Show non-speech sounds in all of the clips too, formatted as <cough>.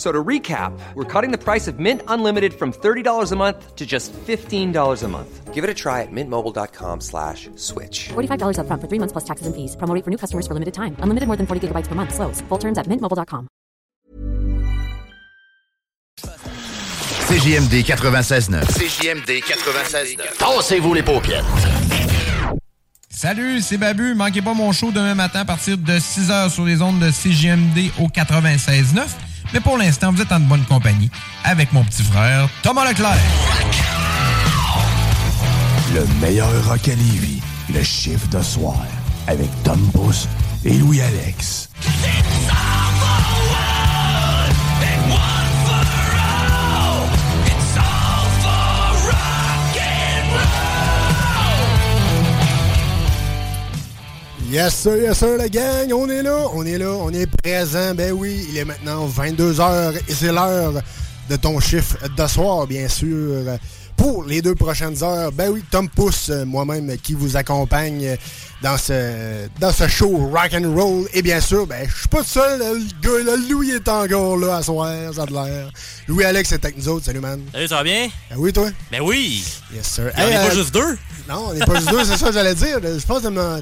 So to recap, we're cutting the price of Mint Unlimited from $30 a month to just $15 a month. Give it a try at mintmobile.com slash switch. $45 up front for three months plus taxes and fees. Promo rate for new customers for limited time. Unlimited more than 40 gigabytes per month. Slows. Full terms at mintmobile.com. CJMD 96.9. CJMD 96.9. Tassez-vous les paupières. Salut, c'est Babu. Manquez pas mon show demain matin à partir de 6h sur les ondes de CJMD au 96.9. Mais pour l'instant, vous êtes en bonne compagnie avec mon petit frère Thomas Leclerc. Le meilleur rock à Lévis, le chiffre de soir, avec Tom Pousse et Louis-Alex. Yes sir, yes sir, la gang, on est là, on est là, on est présent. Ben oui, il est maintenant 22h et c'est l'heure de ton chiffre de soir, bien sûr. Pour les deux prochaines heures, ben oui, Tom Pousse, moi-même, qui vous accompagne dans ce, dans ce show rock and roll. Et bien sûr, ben, je suis pas seul, le gars, là, Louis est encore là à soir, ça a de l'air. Louis-Alex est avec nous autres, salut man. Salut, ça va bien? Ben oui, toi? Ben oui! Yes sir. on Hey, est pas euh, juste deux? Non, on n'est pas juste deux, c'est ça que j'allais dire. Je pense que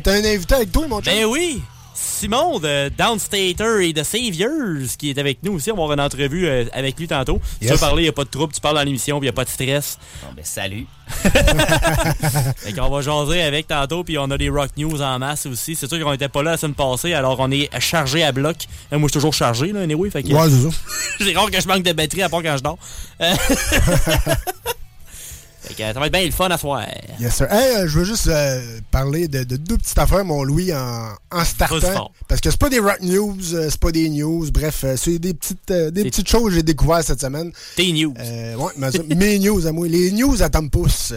t'as un- invité avec toi, mon chum. Ben oui! Simon de Downstater et de Saviors qui est avec nous aussi. On va avoir une entrevue euh, avec lui tantôt. Tu veux parler, il n'y a pas de trouble. Tu parles dans l'émission, puis il n'y a pas de stress. Bon, ben, salut. <laughs> Fait qu'on va jaser avec tantôt, puis on a des rock news en masse aussi. C'est sûr qu'on n'était pas là la semaine passée, alors on est chargé à bloc. Euh, moi, je suis toujours chargé, là, anyway. Fait que, Ouais, c'est ça. <laughs> c'est rare que je manque de batterie à part quand je dors. <laughs> Fait que, ça va être bien le fun à soir. Yes, sir. Hey, euh, je veux juste euh, parler de, de deux petites affaires, mon Louis, en, en startant. Parce que c'est pas des rock news, euh, c'est pas des news. Bref, euh, c'est des petites, des petites choses que j'ai découvertes cette semaine. Tes news. Ouais, mais- mes <laughs> news à moi. Les news à Tom Pouce.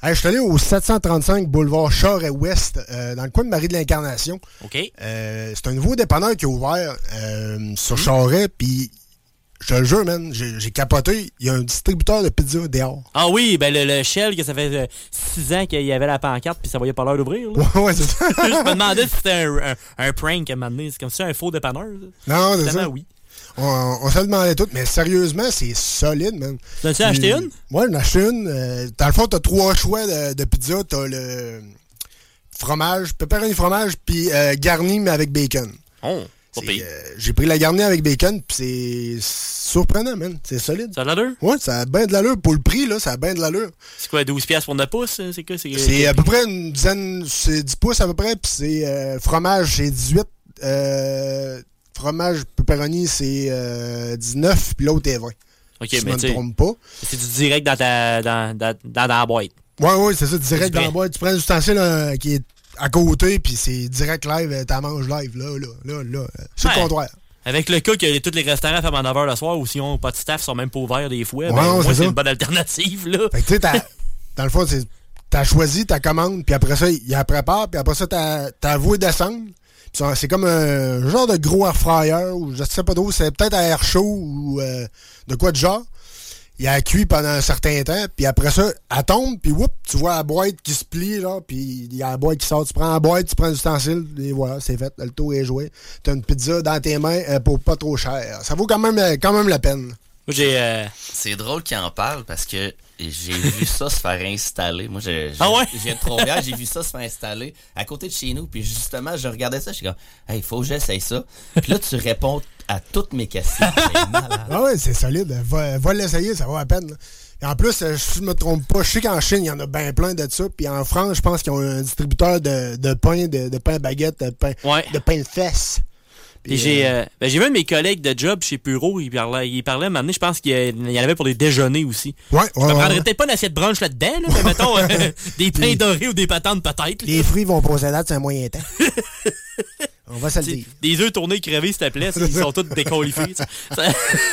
Hey, je suis allé au 735 boulevard Shore-Ouest, euh, dans le coin de Marie de l'Incarnation. OK. Euh, c'est un nouveau dépanneur qui a ouvert euh, sur Charest, puis je te le jure, man, j'ai capoté. Il y a un distributeur de pizza dehors. Ah oui, ben le, le Shell, que ça fait 6 ans qu'il y avait la pancarte, puis ça voyait pas l'heure d'ouvrir. Ouais, ouais, c'est ça. <laughs> je me demandais si c'était un, un, un prank à donné. C'est comme ça, un faux dépanneur. Non, c'est ça. oui. On, on se le demandait tout, mais sérieusement, c'est solide, man. T'as-tu acheté une? Ouais, j'en ai acheté une. Euh, dans le fond, t'as trois choix de, de pizza. T'as le fromage, pepperoni fromage, puis euh, garni, mais avec bacon. Oh. Euh, J'ai pris la garnie avec bacon, puis c'est surprenant, man. C'est solide. Ça a de l'allure? Ouais, ça a bien de l'allure. Pour le prix, là, ça a bien de l'allure. C'est quoi, 12 piastres pour 9 pouces? hein? C'est quoi? C'est C'est à peu près une dizaine, c'est 10 pouces à peu près, puis c'est euh, fromage, c'est 18. Euh, fromage pepperoni, c'est euh, 19, puis l'autre est 20. Ok, si mais me tu sais, trompe pas. c'est du direct dans ta, dans, dans, dans, dans la boîte. Ouais, ouais, c'est ça, direct dans la boîte. Tu prends l'ustensile euh, qui est à côté, puis c'est direct live, euh, t'as manges live, là, là, là, là. euh, Sur Ouais. le comptoir. Avec le cas que tous les restaurants ferment à 9h le soir ou sinon pas de staff sont même pas ouverts des fois, Ouais, ben, moi c'est c'est une bonne alternative là. Fait que tu sais, <laughs> dans le fond, c'est- t'as choisi ta commande, puis après ça, il la prépare, puis après ça, t'as t'as avoué descendre. C'est comme un genre de gros air fryer, ou je sais pas d'où, c'est peut-être à air chaud, ou euh, de quoi de genre. Il a cuit pendant un certain temps, puis après ça, elle tombe, puis whoop, tu vois la boîte qui se plie, là, puis il y a la boîte qui sort. Tu prends la boîte, tu prends l'ustensile, et voilà, c'est fait, le tour est joué. T'as une pizza dans tes mains euh, pour pas trop cher. Ça vaut quand même, euh, quand même la peine. Moi j'ai euh, C'est drôle qu'il en parle parce que j'ai vu ça se faire installer. Moi, Ah ouais? viens de Trois-Rivières, j'ai vu ça se faire installer à côté de chez nous. Puis justement, je regardais ça, je suis comme, hey, faut que j'essaye ça. Puis là, tu réponds à toutes mes questions. <laughs> Ah ouais, c'est solide. Va, va l'essayer, ça vaut la peine. là. Et en plus, euh, si je me trompe pas, je sais qu'en Chine, il y en a bien plein de ça. Puis en France, je pense qu'ils ont un distributeur de, de pain, de, de pain baguette, de pain, Ouais. de pain de fesses. Puis, Et j'ai euh, euh, ben, j'ai vu un de mes collègues de job chez Puro, il parlait, il parlait maintenant, je pense qu'il y en avait pour des déjeuners aussi. Ouais, Je ouais, me prendrais ouais. peut-être pas une assiette brunch là-dedans, là, mais mettons <laughs> euh, <laughs> des pains dorés ou des patates peut-être. là. Les fruits vont poser date, c'est un moyen temps. On va se le dire. Des œufs tournés crevés, s'il te plaît, ils sont tous déqualifiés. <laughs>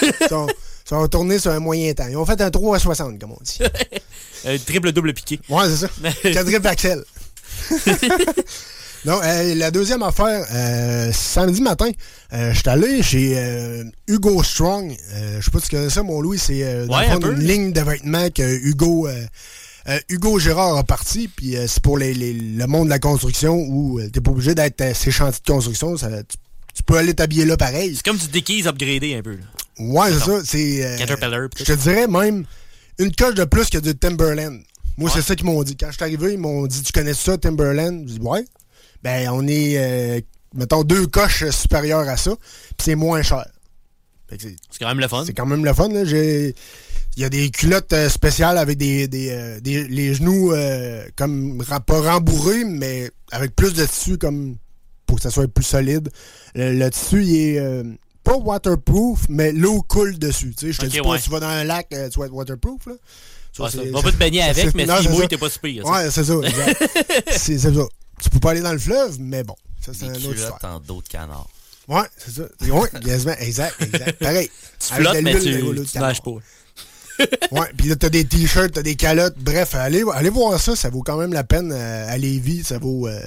Ils sont, sont tournés sur un moyen temps. Ils ont fait un 3 à 60, comme on dit. <laughs> Un triple double piqué. Ouais, c'est ça. <laughs> Quadruple Axel. non, euh, la deuxième affaire, euh, samedi matin, euh, je suis allé chez Hugo Strong. Je sais pas si tu connais ça, mon Louis. C'est dans Ouais, le fond, un peu. une ligne de vêtements que Hugo, euh, euh, Hugo Gérard a parti. Puis euh, c'est pour les, les- le monde de la construction où tu t'es pas obligé d'être à ces chantiers de construction. Ça, tu, tu peux aller t'habiller là pareil. C'est comme du Dickies upgradé un peu. là. Ouais, c'est ça. C'est. euh, Caterpillar, Je te dirais même une coche de plus que du Timberland. Moi, c'est ça qu'ils m'ont dit. Quand je suis arrivé, ils m'ont dit Tu connais ça, Timberland J'ai dit Ouais. Ben, on est, euh, mettons, deux coches supérieures à ça. Puis c'est moins cher. C'est quand même le fun. c'est quand même le fun. là. J'ai. Il y a des culottes euh, spéciales avec des, des, euh, des- les genoux euh, comme pas rembourrés, mais avec plus de tissu comme pour que ça soit plus solide. Le, le tissu, il est euh, pas waterproof, mais l'eau coule dessus. Tu sais, je te dis pas, ouais. tu vas dans un lac, euh, tu vas être waterproof. Là. Ça, Ouais, ça. c'est- Va pas te baigner ça, avec, mais c'est mouille, t'es pas si pire. ça. Ouais, c'est ça. exact. <laughs> c'est c'est ça. Tu peux pas aller dans le fleuve, mais bon. Ça, c'est un autre histoire. culottes en dos de canard. Ouais, c'est ça. Quasiment, exact, exact. Pareil. Tu flottes, mais tu, tu canard. nages pas. Ouais, puis là, t'as des t-shirts, t'as des calottes. Bref, allez, allez voir ça. Ça vaut quand même la peine euh, à Lévis. Ça vaut, euh,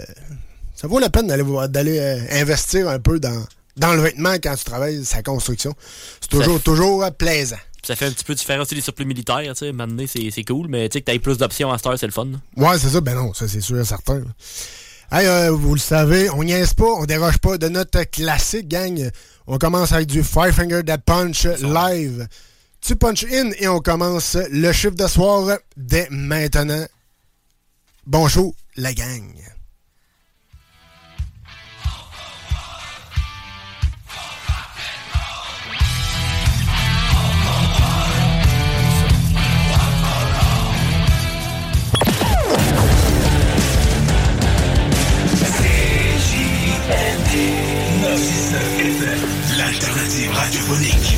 ça vaut la peine d'aller euh, investir un peu dans, dans le vêtement quand tu travailles sa construction. C'est toujours, toujours euh, plaisant. Ça fait un petit peu différent aussi des surplus militaires, tu sais. Maintenant, c'est c'est cool, mais tu sais que t'as plus d'options à cette heure, c'est le fun. Ouais, c'est ça. Ben non, ça, c'est sûr et certain. Hey, euh, vous le savez, on niaise pas, on déroge pas de notre classique, gang. On commence avec du Five Finger Punch live. Tu punch in et on commence le chiffre de soir dès maintenant. Bon show, la gang. L'alternative radiophonique.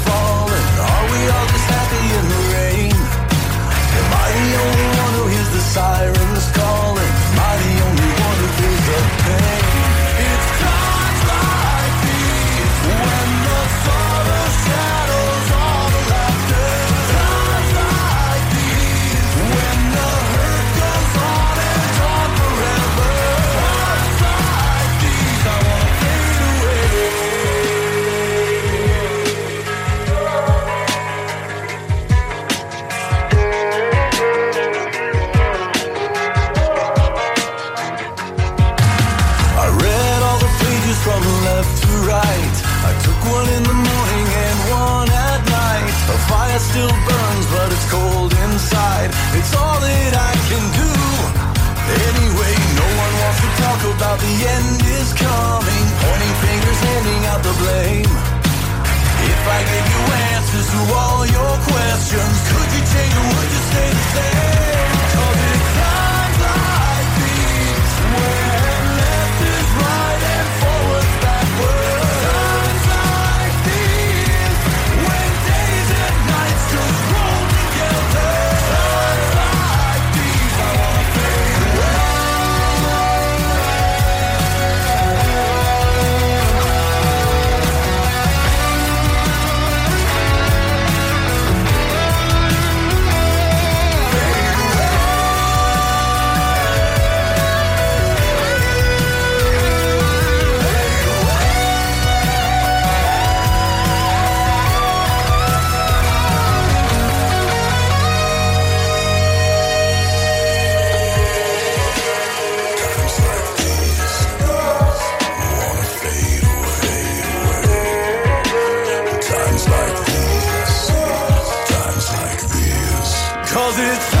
siren. Still burns, but it's cold inside. It's all that I can do. Anyway, no one wants to talk about the end is coming. Pointing fingers, handing out the blame. If I gave you answers to all your questions, could you change or would you stay the same? Cause it's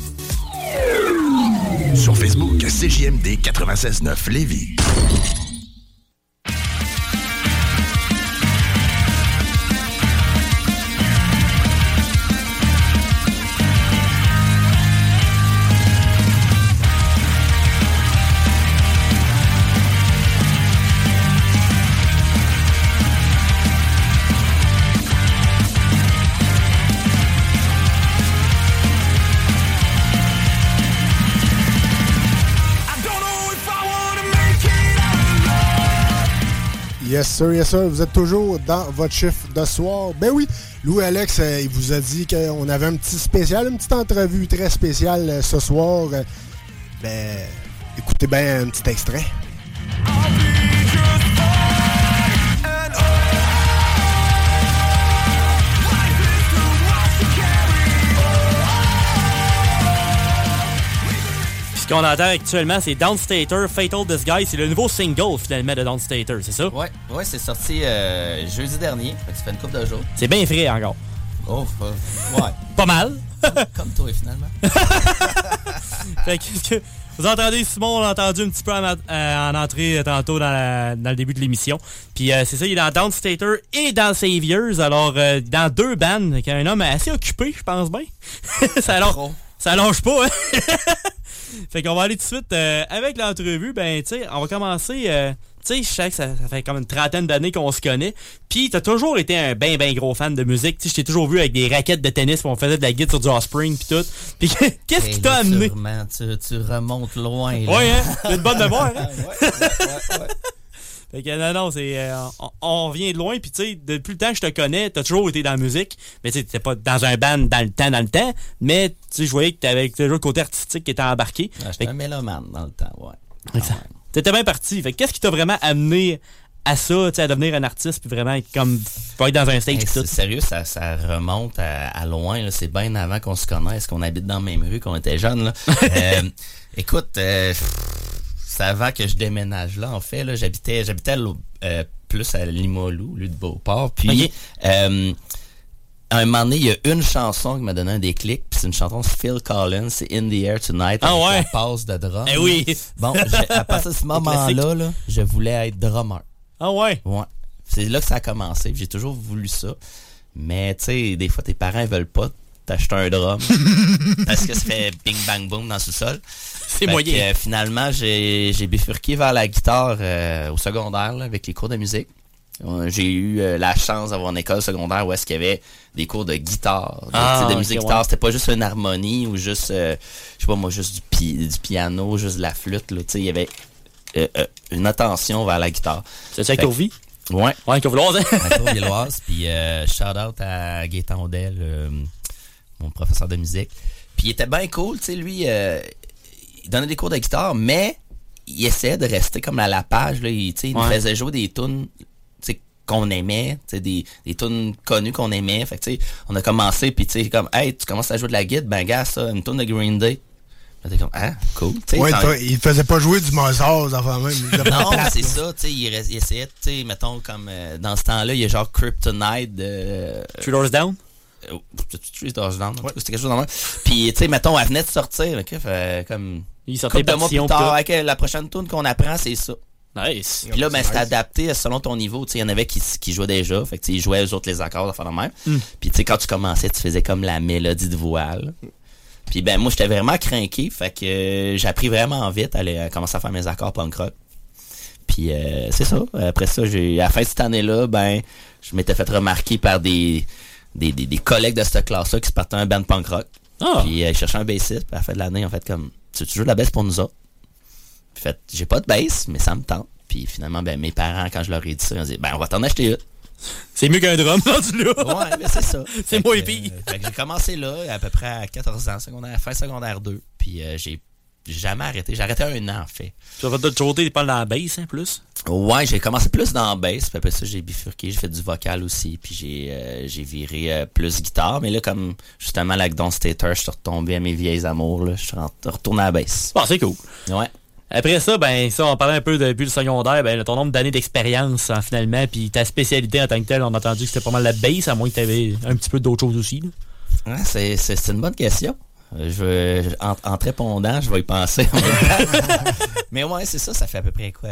Sur Facebook, CJMD 96.9 Lévis. Yes, sir, yes, sir. Vous êtes toujours dans votre chiffre de soir. Ben oui, Louis Alex, euh, il vous a dit qu'on avait un petit spécial, une petite entrevue très spéciale euh, ce soir. Euh, Ben, écoutez bien un petit extrait. Qu'on entend actuellement, c'est Downstater, Fatal Disguise. C'est le nouveau single, finalement, de Downstater, c'est ça? Ouais, ouais, c'est sorti euh, jeudi dernier. Ça fait une couple de jours. C'est bien frais encore. Oh, euh, ouais. <laughs> Pas mal. Comme toi, finalement. <laughs> Fait que, vous entendez Simon, on l'a entendu un petit peu en, euh, en entrée euh, tantôt dans, la- dans le début de l'émission. Puis euh, c'est ça, il est dans Downstater et dans Saviors. Alors, euh, dans deux bandes, un homme assez occupé, je pense bien. <laughs> ça, allonge, ça allonge pas, hein? Fait qu'on va aller tout de suite euh, avec l'entrevue. Ben, tu sais, on va commencer. euh, tu sais, je sais que ça, ça fait comme une trentaine d'années qu'on se connaît. Puis t'as toujours été un ben ben gros fan de musique. Tu sais, je t'ai toujours vu avec des raquettes de tennis, puis on faisait de la guitare sur du Offspring puis tout. Puis <laughs> qu'est-ce qui t'a amené? sûrement, tu, tu remontes loin. Là. Ouais, hein? C'est une bonne mémoire, hein? <laughs> Ouais, ouais, ouais, ouais. Fait que non, non, c'est. euh, on, on vient de loin, puis tu sais, depuis le temps que je te connais, t'as toujours été dans la musique. Mais tu sais, t'étais pas dans un band dans le temps, dans le temps. Mais tu sais, je voyais que t'avais toujours le côté artistique qui était embarqué. Ah, J'étais un mélomane dans le temps, ouais. Ça- T'étais bien parti. Fait que qu'est-ce qui t'a vraiment amené à ça, tu sais, à devenir un artiste, puis vraiment comme. pas être dans un stage, Hey, tout? sérieux, ça, ça remonte à, à loin. là. C'est bien avant qu'on se connaisse, qu'on habite dans la même rue, qu'on était jeunes. là. <laughs> Euh, écoute, euh, avant que je déménage là, en fait. là. J'habitais j'habitais à euh, plus à Limoilou, lieu de Beauport. Puis, Ok. euh, à un moment donné, il y a une chanson qui m'a donné un déclic, puis c'est une chanson de Phil Collins, c'est In the Air Tonight, Ah avec ouais? passe de drum. Eh oui. Bon, à partir de ce <laughs> moment-là, là, je voulais être drummer. Ah ouais? Ouais. C'est là que ça a commencé. J'ai toujours voulu ça. Mais tu sais, des fois, tes parents veulent pas t'acheter un drum <laughs> parce que ça fait bing bang boom dans le sous-sol. C'est moyen. que, euh, finalement, j'ai j'ai bifurqué vers la guitare euh, au secondaire là, avec les cours de musique. Euh, J'ai eu euh, la chance d'avoir une école secondaire où est-ce qu'il y avait des cours de guitare, de, Ah, de musique guitare. C'était pas juste une harmonie ou juste, je sais pas moi, juste du, pi- du piano, juste de la flûte. Là, il y avait une attention vers la guitare. C'est ça avec Ovi? Ouais. Ouais, Ovi, hein? À. Puis euh, shout out à Gaëtan Odell, mon professeur de musique. Puis il était bien cool, tu sais, lui, euh, il donnait des cours de guitare, mais il essayait de rester comme à la page, là. Il, tu sais, il nous faisait jouer des tunes tu sais, qu'on aimait, tu sais, des, des tunes connues qu'on aimait. Fait que, tu sais, on a commencé, puis tu sais, comme, hey, tu commences à jouer de la guitare, ben, gars, ça, une tune de Green Day. T'es comme, ah, cool. Tu sais, Ouais, il, faisait pas jouer du Mozart, enfin même. Il était pas <laughs> non, c'est ça, tu sais, il, essayait, tu sais, mettons, comme euh, dans ce temps-là, il y a genre Kryptonite de... Three Doors Down? Euh, Doors Down, en tout cas, c'était quelque chose dans. Puis, tu sais, mettons, elle venait de sortir, fait, comme... Il sortait de mois plus tard, pis ok, la prochaine tune qu'on apprend, c'est ça. Nice. Puis là, ben, c'était adapté selon ton niveau. Tu sais, il y en avait qui, qui jouaient déjà. Fait que, tu sais, ils jouaient eux autres les accords, de faire de même. Mm. Puis, tu sais, quand tu commençais, tu faisais comme la mélodie de voile. Puis, ben, moi, j'étais vraiment craqué. Fait que euh, j'ai appris vraiment vite à, aller, à commencer à faire mes accords punk rock. Puis, euh, c'est ça. Après ça, j'ai, à la fin de cette année-là, ben, je m'étais fait remarquer par des, des, des, des collègues de cette classe-là qui se partaient un band punk rock. Ah. Puis, euh, ils cherchaient un bassiste. Puis, à la fin de l'année, en fait, comme, tu toujours de la baisse pour nous autres? Puis, fait, j'ai pas de bass, mais ça me tente. Puis finalement, ben, mes parents, quand je leur ai dit ça, ils ont dit, ben, on va t'en acheter une. C'est mieux qu'un drum, là. Ouais, mais c'est ça. <laughs> C'est moins que, pire. euh, j'ai commencé là, à peu près à 14 ans, secondaire, fin secondaire 2. Puis euh, j'ai jamais arrêté. J'ai arrêté un an, en fait. Tu vas de côté, pas dans la bass, hein, plus? Ouais, j'ai commencé plus dans la bass, puis après ça, j'ai bifurqué, j'ai fait du vocal aussi, puis j'ai euh, j'ai viré euh, plus guitare. Mais là, comme justement, avec Don Stater, je suis retombé à mes vieilles amours, là. Je suis retourné à la bass. Bon, c'est cool. Ouais. Après ça, ben, ça, on parlait un peu depuis le secondaire, ben, ton nombre d'années d'expérience, hein, finalement, puis ta spécialité en tant que telle, on a entendu que c'était pas mal la bass, à moins que t'avais un petit peu d'autres choses aussi, là. Ouais, c'est, c'est, c'est une bonne question. Euh, Je en, en te répondant, je vais y penser. <laughs> Mais ouais, c'est ça, ça fait à peu près quoi?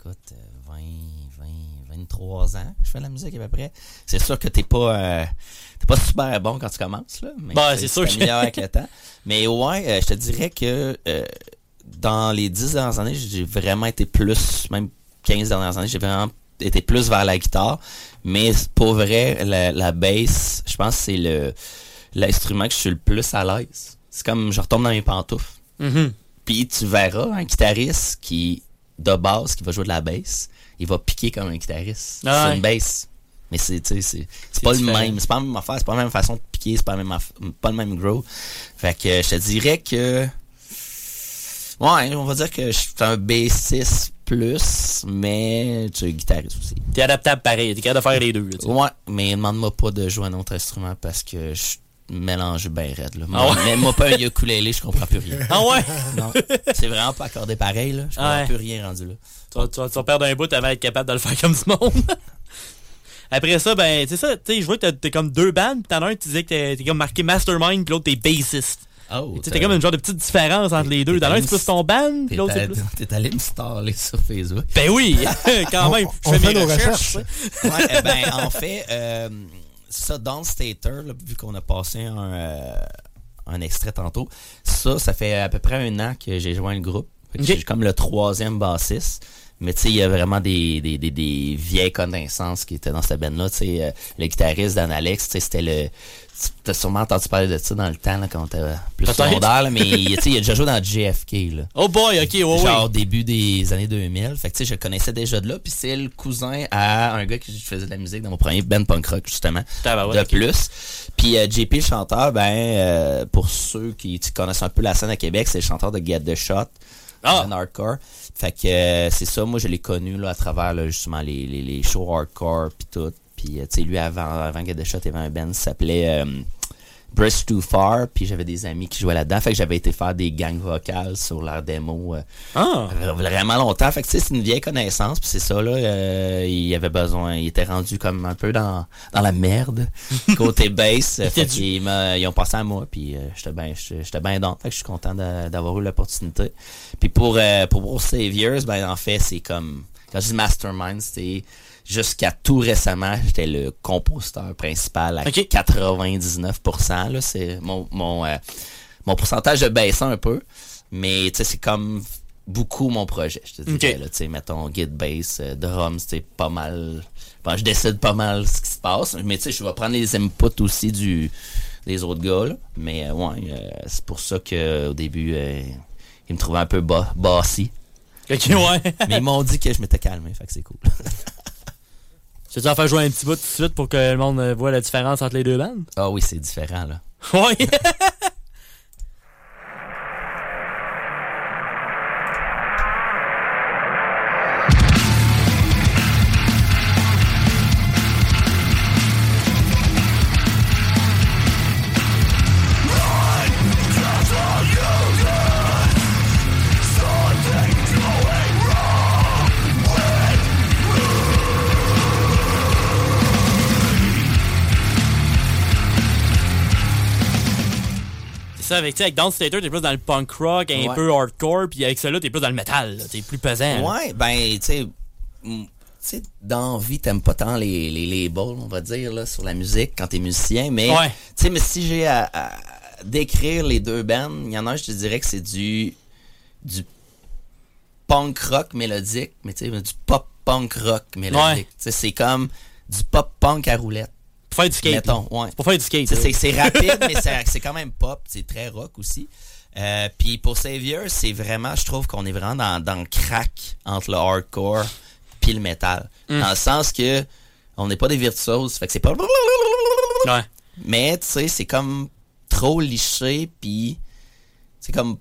Écoute, euh, 20, 20, 23 ans que je fais de la musique à peu près. C'est sûr que t'es pas, euh, t'es pas super bon quand tu commences, là. Mais Ben, tu- c'est sûr que- <laughs> avec le temps. Mais ouais, euh, je te dirais que euh, dans les 10 dernières années, j'ai vraiment été plus, même 15 dernières années, j'ai vraiment été plus vers la guitare. Mais pour vrai, la, la bass, je pense que c'est le l'instrument que je suis le plus à l'aise. C'est comme je retombe dans mes pantoufles. Mhm. Puis tu verras un guitariste qui, de base, qui va jouer de la bass, il va piquer comme un guitariste Ah ouais. une bass. Mais c'est, tu sais, c'est, c'est C'est pas le même. C'est pas la même affaire, c'est pas la même façon de piquer, c'est pas, la même pas le même grow. Fait que je te dirais que. Ouais, on va dire que je suis un bassiste plus, mais tu es guitariste aussi. T'es adaptable pareil, t'es capable de faire les deux. Ouais, mais demande-moi pas de jouer un autre instrument parce que je mélange bien raide. Là. Ah ouais? Même moi pas un ukulélé, je comprends plus rien. Ah ouais? Non, c'est vraiment pas accordé pareil. Là. Je comprends Ouais. plus rien rendu là. Tu vas, tu vas- tu vas perdre un bout avant d'être capable de le faire comme du monde. <laughs> Après ça, ben, c'est ça, tu sais, je vois que t'as- t'es comme deux bandes, pis t'en as un, tu disais que t'es t'es comme marqué mastermind, pis l'autre t'es bassiste. Oh, Tu sais, t'as comme une genre de petite différence entre les deux. Dans l'un, c'est plus ton band, l'autre, c'est allé- plus. <laughs> T'es allé me staller sur Facebook. Ben oui, <laughs> quand même. On je fais fait mes nos recherches. recherches. ouais, eh ben, en fait, euh, ça, Don Stater, là, vu qu'on a passé un, euh, un extrait tantôt, ça, ça fait à peu près un an que j'ai joint le groupe. Je suis comme le troisième bassiste. Mais tu sais, il y a vraiment des, des, des, des vieilles connaissances qui étaient dans cette band-là. Tu sais, euh, le guitariste Dan Alex, tu sais, c'était le... Tu as sûrement entendu parler de ça dans le temps, là, quand t'étais plus secondaire, là, mais tu sais, il a déjà joué dans JFK, là. Oh boy, ok, ouais, Genre début des années 2000. Fait que tu sais, je connaissais déjà de là. Puis c'est le cousin à un gars qui faisait de la musique dans mon premier band punk rock, justement. De plus. Puis euh, JP, le chanteur, ben, euh, pour ceux qui connaissent un peu la scène à Québec, c'est le chanteur de Get the Shot. Ah. un hardcore. Fait que euh, c'est ça, moi je l'ai connu là, à travers là, justement les, les, les shows hardcore puis tout. Puis euh, tu sais, lui avant, avant Get the Shot, il avait un band qui s'appelait euh, Bridge Too Far, puis j'avais des amis qui jouaient là-dedans. Fait que j'avais été faire des gangs vocales sur leur démo. euh, Ah. vraiment longtemps. Fait que tu sais, c'est une vieille connaissance, puis c'est ça, là, euh, il avait besoin, il était rendu comme un peu dans, dans la merde, <laughs> côté bass. euh, fait qu'ils m'a- ils ont passé à moi, puis euh, j'étais bien j'étais bien dans. Fait que je suis content d'avoir eu l'opportunité. Puis pour, euh, pour War Saviors, ben en fait, c'est comme, quand je dis Mastermind, c'était jusqu'à tout récemment, j'étais le compositeur principal à 99%, là, c'est mon, mon, euh, mon pourcentage de baissant un peu, mais tu sais, c'est comme beaucoup mon projet, je te dirais, Ok. là, tu sais, mettons, guide bass, euh, drums, c'est pas mal, bon, je décide pas mal ce qui se passe, mais tu sais, je vais prendre les inputs aussi du, des autres gars, là. mais euh, ouais, euh, c'est pour ça que au début, euh, ils me trouvaient un peu bas, bassi. Ok, ouais. <laughs> mais ils m'ont dit que je m'étais calmé, fait que c'est cool. <laughs> Tu vas faire jouer un petit bout tout de suite pour que le monde euh, voit la différence entre les deux bandes? Ah oui, c'est différent, là. <laughs> Ouais. Ça, avec, avec Down Stater, t'es plus dans le punk rock, un Ouais. peu hardcore, puis avec cela, t'es plus dans le métal, t'es plus pesant. là. Ouais, ben, tu sais, tu sais, dans vie, t'aimes pas tant les, les labels, on va dire, là, sur la musique quand t'es musicien, mais, Ouais. tu sais, mais si j'ai à, à décrire les deux bands, il y en a un, je te dirais que c'est du, du punk rock mélodique, mais tu sais, du pop punk rock mélodique. Tu sais, c'est comme du pop punk à roulette. Pour faire du skate. Mettons, ouais. Pour faire du skate. C'est- rapide, mais c'est <laughs> c'est quand même pop. C'est très rock aussi. Euh, Puis pour Savior, c'est vraiment, je trouve qu'on est vraiment dans, dans le crack entre le hardcore puis le metal. Mm. Dans le sens que on n'est pas des virtuoses, fait que c'est pas... Ouais. Mais, tu sais, c'est comme trop liché, puis c'est comme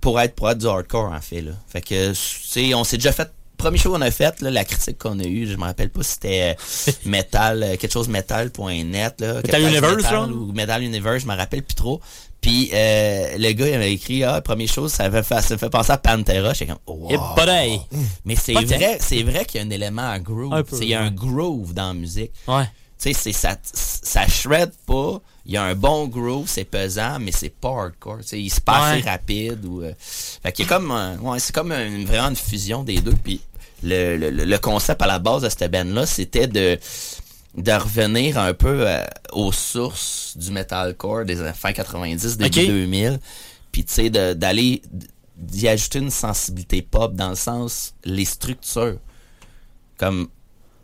pour être pour être du hardcore en fait là. Fait que c'est on s'est déjà fait premier show qu'on a fait là, la critique qu'on a eue, je me rappelle pas si c'était euh, metal euh, quelque chose metal.net Metal Universe, metal ou Metal Universe, je me rappelle plus trop. Puis euh, le gars il avait écrit ah première chose ça fait ça me fait penser à Pantera, j'étais comme Et pareil. mais c'est vrai, c'est vrai qu'il y a un élément à groove. Il y a un groove dans la musique. Ouais. Tu sais, c'est ça, ça shred pas. Il y a un bon groove, c'est pesant, mais c'est pas hardcore. Tu sais, il se passe Ouais. rapide. Ou, euh, fait qu'il y a comme, un- ouais, c'est comme une, vraiment une fusion des deux. Puis le, le, le concept à la base de cette band là, c'était de de revenir un peu euh, aux sources du metalcore des fin 90, début Ok. 2000. Puis tu sais, d'aller d'y ajouter une sensibilité pop dans le sens les structures comme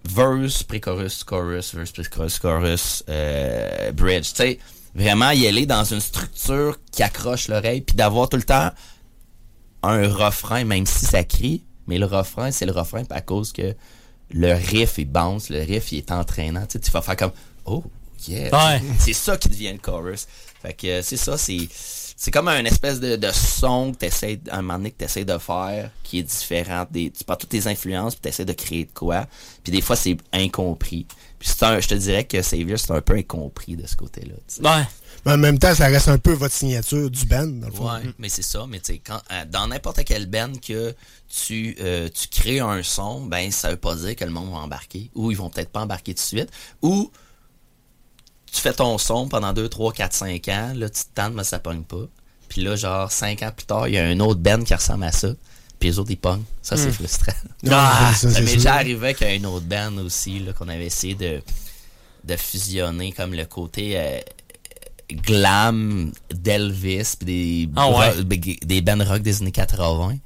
verse, pré-chorus, chorus, verse, pré-chorus, chorus, euh, bridge. Tu sais, vraiment y aller dans une structure qui accroche l'oreille, puis d'avoir tout le temps un refrain, même si ça crie, mais le refrain, c'est le refrain à cause que le riff, il bounce, le riff, il est entraînant. Tu sais, tu vas faire comme, oh, yeah. Ouais. <laughs> C'est ça qui devient le chorus. Fait que c'est ça, c'est c'est comme un espèce de, de son que t'essaies, un moment donné que tu essaies de faire, qui est différent. Des, tu prends toutes tes influences, puis tu essaies de créer de quoi. Puis des fois, c'est incompris. Puis c'est un, je te dirais que Savior, c'est un peu incompris de ce côté-là. tu sais. Ouais. Mais en même temps, ça reste un peu votre signature du band, dans le fond. Ouais, mais c'est ça. Mais tu sais, quand euh, dans n'importe quelle band que tu euh, tu crées un son, ben ça veut pas dire que le monde va embarquer, ou ils vont peut-être pas embarquer tout de suite, ou tu fais ton son pendant 2, 3, 4, 5 ans, là tu te tentes, mais ça pogne pas. Puis là, genre 5 ans plus tard, il y a un autre band qui ressemble à ça. Puis les autres, ils pognent. Ça, c'est Hmm. frustrant. Ah, ça, m'est déjà arrivé qu'il y a une autre band aussi, là, qu'on avait essayé de, de fusionner comme le côté euh, glam d'Elvis, puis des, Ah ouais? rock- des, bands rock des années 80,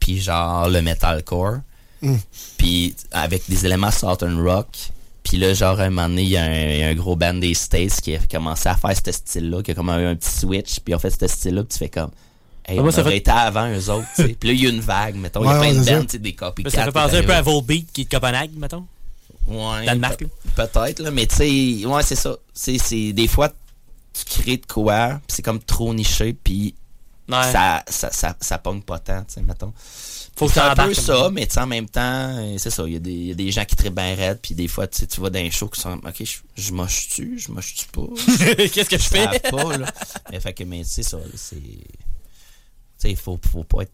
puis genre le metalcore, Mm. puis avec des éléments Southern Rock. Puis là, genre, à un moment donné, il y, a un- il y a un gros band des States qui a commencé à faire ce style-là, qui a comme eu un petit switch, puis en fait, ce style-là, puis tu fais comme... Hey, Ah, moi, on ça aurait fait- été avant eux autres, tu sais. Puis là, il y a une vague, mettons. Il y a plein de bands, tu sais, des copycats. Ça fait penser un peu à. Volbeat qui est de Copenhague, mettons. Ouais. Danemark, pe- Peut-être, là, mais tu sais, ouais, c'est ça. C'est, c'est, des fois, tu crées de quoi, puis c'est comme trop niché, puis Ouais. ça, ça, ça, ça pogne pas tant, tu sais, mettons. Faut que c'est un peu ça, mais en même temps, euh, c'est ça, il y, a des- il y a des gens qui trippent bien raide, puis des fois, tu vas dans un show qui sont, ok, je, je moche-tu, je moche-tu pas? <laughs> Qu'est-ce que je fais? pas, là. Mais fait que, mais c'est ça, c'est, tu sais, il faut, faut pas être